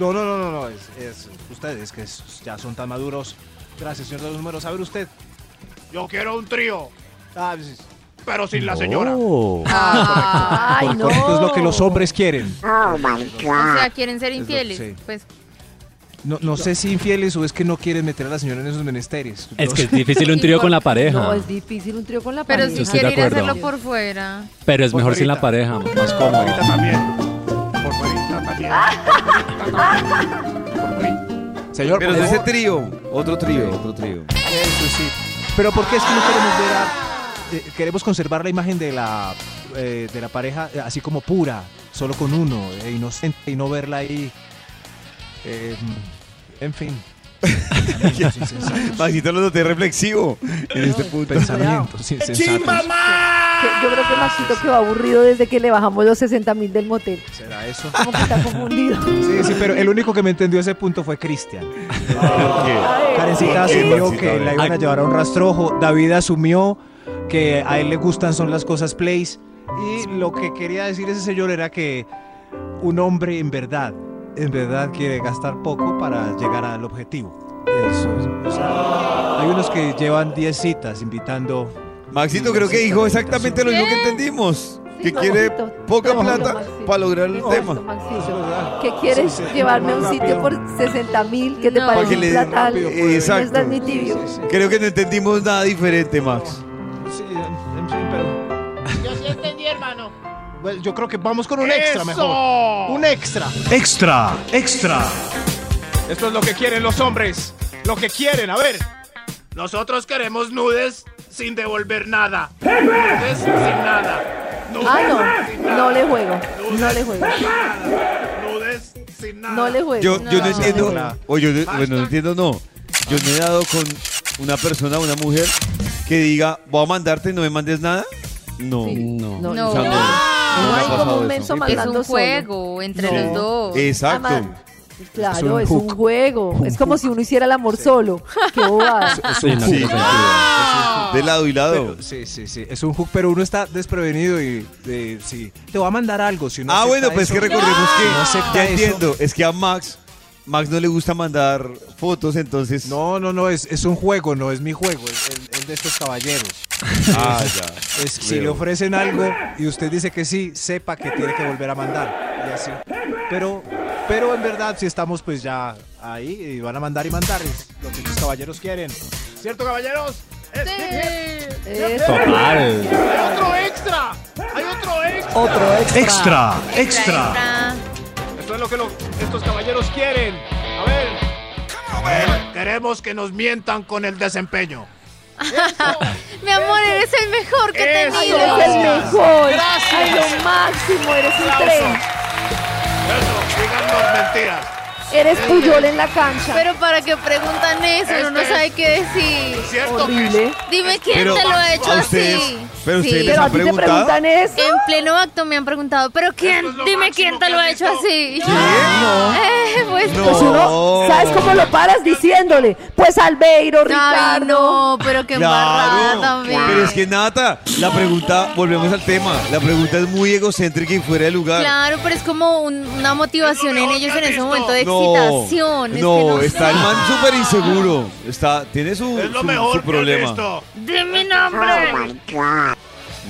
No, no, no, no, no. Es, es- ustedes que es- ya son tan maduros. Gracias, señor de los números. A ver usted. Yo quiero un trío. Ah, sí. Pero sin la señora. Ay, Por- no. correcto, es lo que los hombres quieren. O sea, quieren ser Es lo- infieles. sí. Pues No, no sé si infieles o es que no quieren meter a la señora en esos menesteres. Es que es difícil un trío con la pareja. No, es difícil un trío con la Pero pareja. si estoy de quiere ir a hacerlo por fuera. Pero es Por mejor sin la pareja, más cómodo. Ahorita también. Por fuerita también. Señor, Pero por de ese trío, otro trío, otro trío. Eso sí. Pero ¿por qué es que no queremos ver a- eh, queremos conservar la imagen de la eh, de la pareja eh, así como pura, solo con uno, eh, inocente y no verla ahí. eh, en fin. Maxito lo noté reflexivo en este punto. Insensatos. Que yo creo que Maxito quedó aburrido desde que le bajamos los 60 mil del motel. ¿Será eso? Como que está confundido. Sí, sí, pero el único que me entendió ese punto fue Cristian. Ay, Karencita ¿Por qué, asumió que la iban a llevar a un rastrojo. David asumió que a él le gustan son las cosas plays. Y lo que quería decir ese señor era que un hombre en verdad, en verdad quiere gastar poco para llegar al objetivo. Eso es, o sea, hay unos que llevan 10 citas invitando. Maxito creo que dijo exactamente lo mismo que entendimos. Que no, quiere Maxito. poca No, plata Maxito. para lograr el No, tema. Maxito, ¿Qué quieres Sí, sí. llevarme a un sitio por 60 mil? ¿Qué te parece Para que le platal? rápido, No pues. Exacto. ni tibio. Sí, sí. Creo que no entendimos nada diferente, Max. Sí, en fin, pero. Yo sí entendí, hermano. Bueno, yo creo que vamos con un extra ¡Eso! mejor. Un extra. Extra, extra. Esto es lo que quieren los hombres. Lo que quieren, a ver. Nosotros queremos nudes sin devolver nada. Nudes sin nada. Nudes Ah, sin no. nada. No le juego. No le juego. Nudes sin nada. No le juego. Yo, yo no entiendo. O yo, bueno, no entiendo, no. Yo no he dado con una persona, una mujer, que diga, voy a mandarte y no me mandes nada. No. Sí. No. No, No. O sea, no. No No hay como un menso es un solo. juego entre No. los dos. Exacto. Además, Claro, Es un es un hook. juego. Un Es como hook. si uno hiciera el amor solo. Qué bobada. Sí, no Sí. tiene sentido. De lado y lado. Pero, sí, sí, sí. Es un hook, pero uno está desprevenido y eh, sí. Te va a mandar algo. Si uno ah, bueno, pues eso- que recordemos no que acepta ya eso- entiendo. Es que a Max, Max no le gusta mandar fotos, entonces. No, no, no, es, es un juego, no es mi juego, es el, el de estos caballeros. Ah, ya. Es, si le ofrecen algo y usted dice que sí, sepa que tiene que volver a mandar. Y así. Pero Pero en verdad, si estamos pues ya ahí y van a mandar y mandar es lo que los caballeros quieren. ¿Cierto, caballeros? Eso. Total. ¡Hay otro extra! ¡Hay otro extra! Otro extra. Extra, extra. Esto es lo que lo- estos caballeros quieren. A ver. A ver, queremos que nos mientan con el desempeño. Mi amor, eres el mejor que he Eso. Tenido. eres el mejor. Gracias. Ay, lo máximo, eres un tren. Eso, díganos mentiras. Eres Puyol en la cancha. Pero para qué preguntan eso, uno no sabe qué decir. ¿Cierto? Horrible. Dime quién Pero, te lo ha hecho ¿a ustedes? así. ¿Pero Sí. ustedes les Pero han a ti te preguntado? preguntan eso. En pleno acto me han preguntado, pero quién, Esto es lo dime máximo quién te que lo has ha hecho visto. así. No. Eh, pues, No. Pues uno, ¿sabes cómo lo paras diciéndole? Pues Albeiro, Ay, Ricardo. no, pero qué embarrada Claro, también. pero es que Nata, la pregunta, volvemos al tema, la pregunta es muy egocéntrica y fuera de lugar. Claro, pero es como un- una motivación en ellos en ese momento de No, excitación. es que no, no está sé. el man súper inseguro, está, tiene su, Es lo su- mejor su problema. visto. Dime nombre.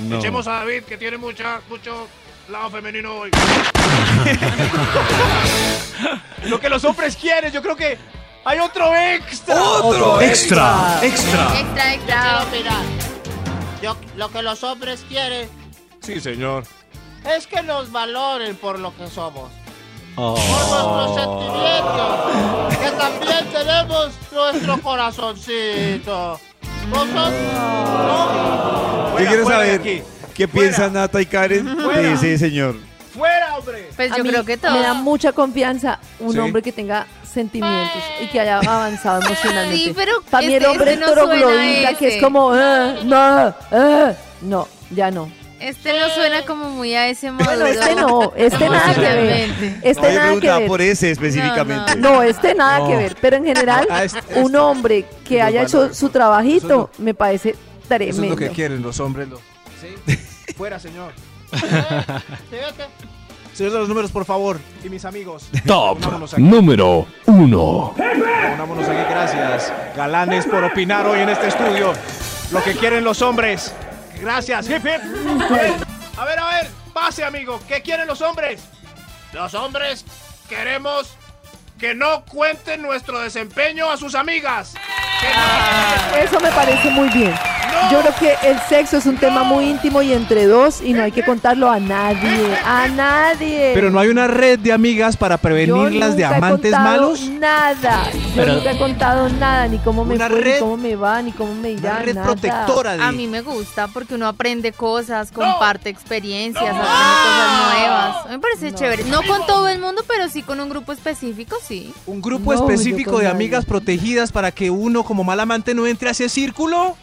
No. Echemos a David, que tiene mucha, mucho lado femenino hoy. Lo que los hombres quieren, yo creo que hay otro extra. ¡Otro Extra, extra. Extra, extra. Quiero. Yo, lo que los hombres quieren Sí, señor. es que nos valoren por lo que somos. Oh. Por nuestros sentimientos. Que también tenemos nuestro corazoncito. Vosotros. Yo Fuera, quiero saber aquí. qué Fuera. piensan Nata y Karen Fuera. de ese señor. ¡Fuera, hombre! Pues yo creo que todo. Me da mucha confianza un Sí. hombre que tenga sentimientos y que haya avanzado emocionalmente. Sí, pero Para mí el este- hombre este no troglodita que es como, eh, no, eh, no, ya no. Este no suena como muy a ese modo. Bueno, este no, este nada que ver. Este No, nada que preguntaba ver. por ese específicamente. No, este nada No. que ver. Pero en general, Ah, este- este- un hombre que haya hecho su trabajito Eso me parece Eso es tremendo. lo que quieren los hombres. Lo... Fuera, señor. Señor de los números, por favor. Y mis amigos. Top número uno. Unámonos aquí, gracias. Galanes por opinar hoy en este estudio. Lo que quieren los hombres. Gracias, hip. A ver, a ver, a ver. Pase, amigo. ¿Qué quieren los hombres? Los hombres queremos que no cuenten nuestro desempeño a sus amigas. Que no- Eso me parece muy bien. Yo creo que el sexo es un tema muy íntimo y entre dos y no hay que contarlo a nadie, a nadie. Pero no hay una red de amigas para Yo prevenirlas de amantes contado malos. Nada. Yo Pero- nunca he contado nada, ni cómo me fue, red- ni cómo me va, ni cómo me irá. Una red nada. protectora de... A mí me gusta porque uno aprende cosas, comparte experiencias, aprende cosas nuevas. A mí me parece chévere. No con todo el mundo, pero sí con un grupo específico, sí. Un grupo No, específico de nadie. amigas protegidas para que uno como mal amante no entre a ese círculo.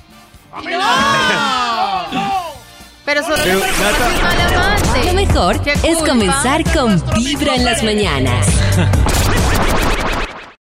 Pero solo Pero, le Nata- soy mal amante. Lo mejor ¿Qué es comenzar con Vibra en las mañanas.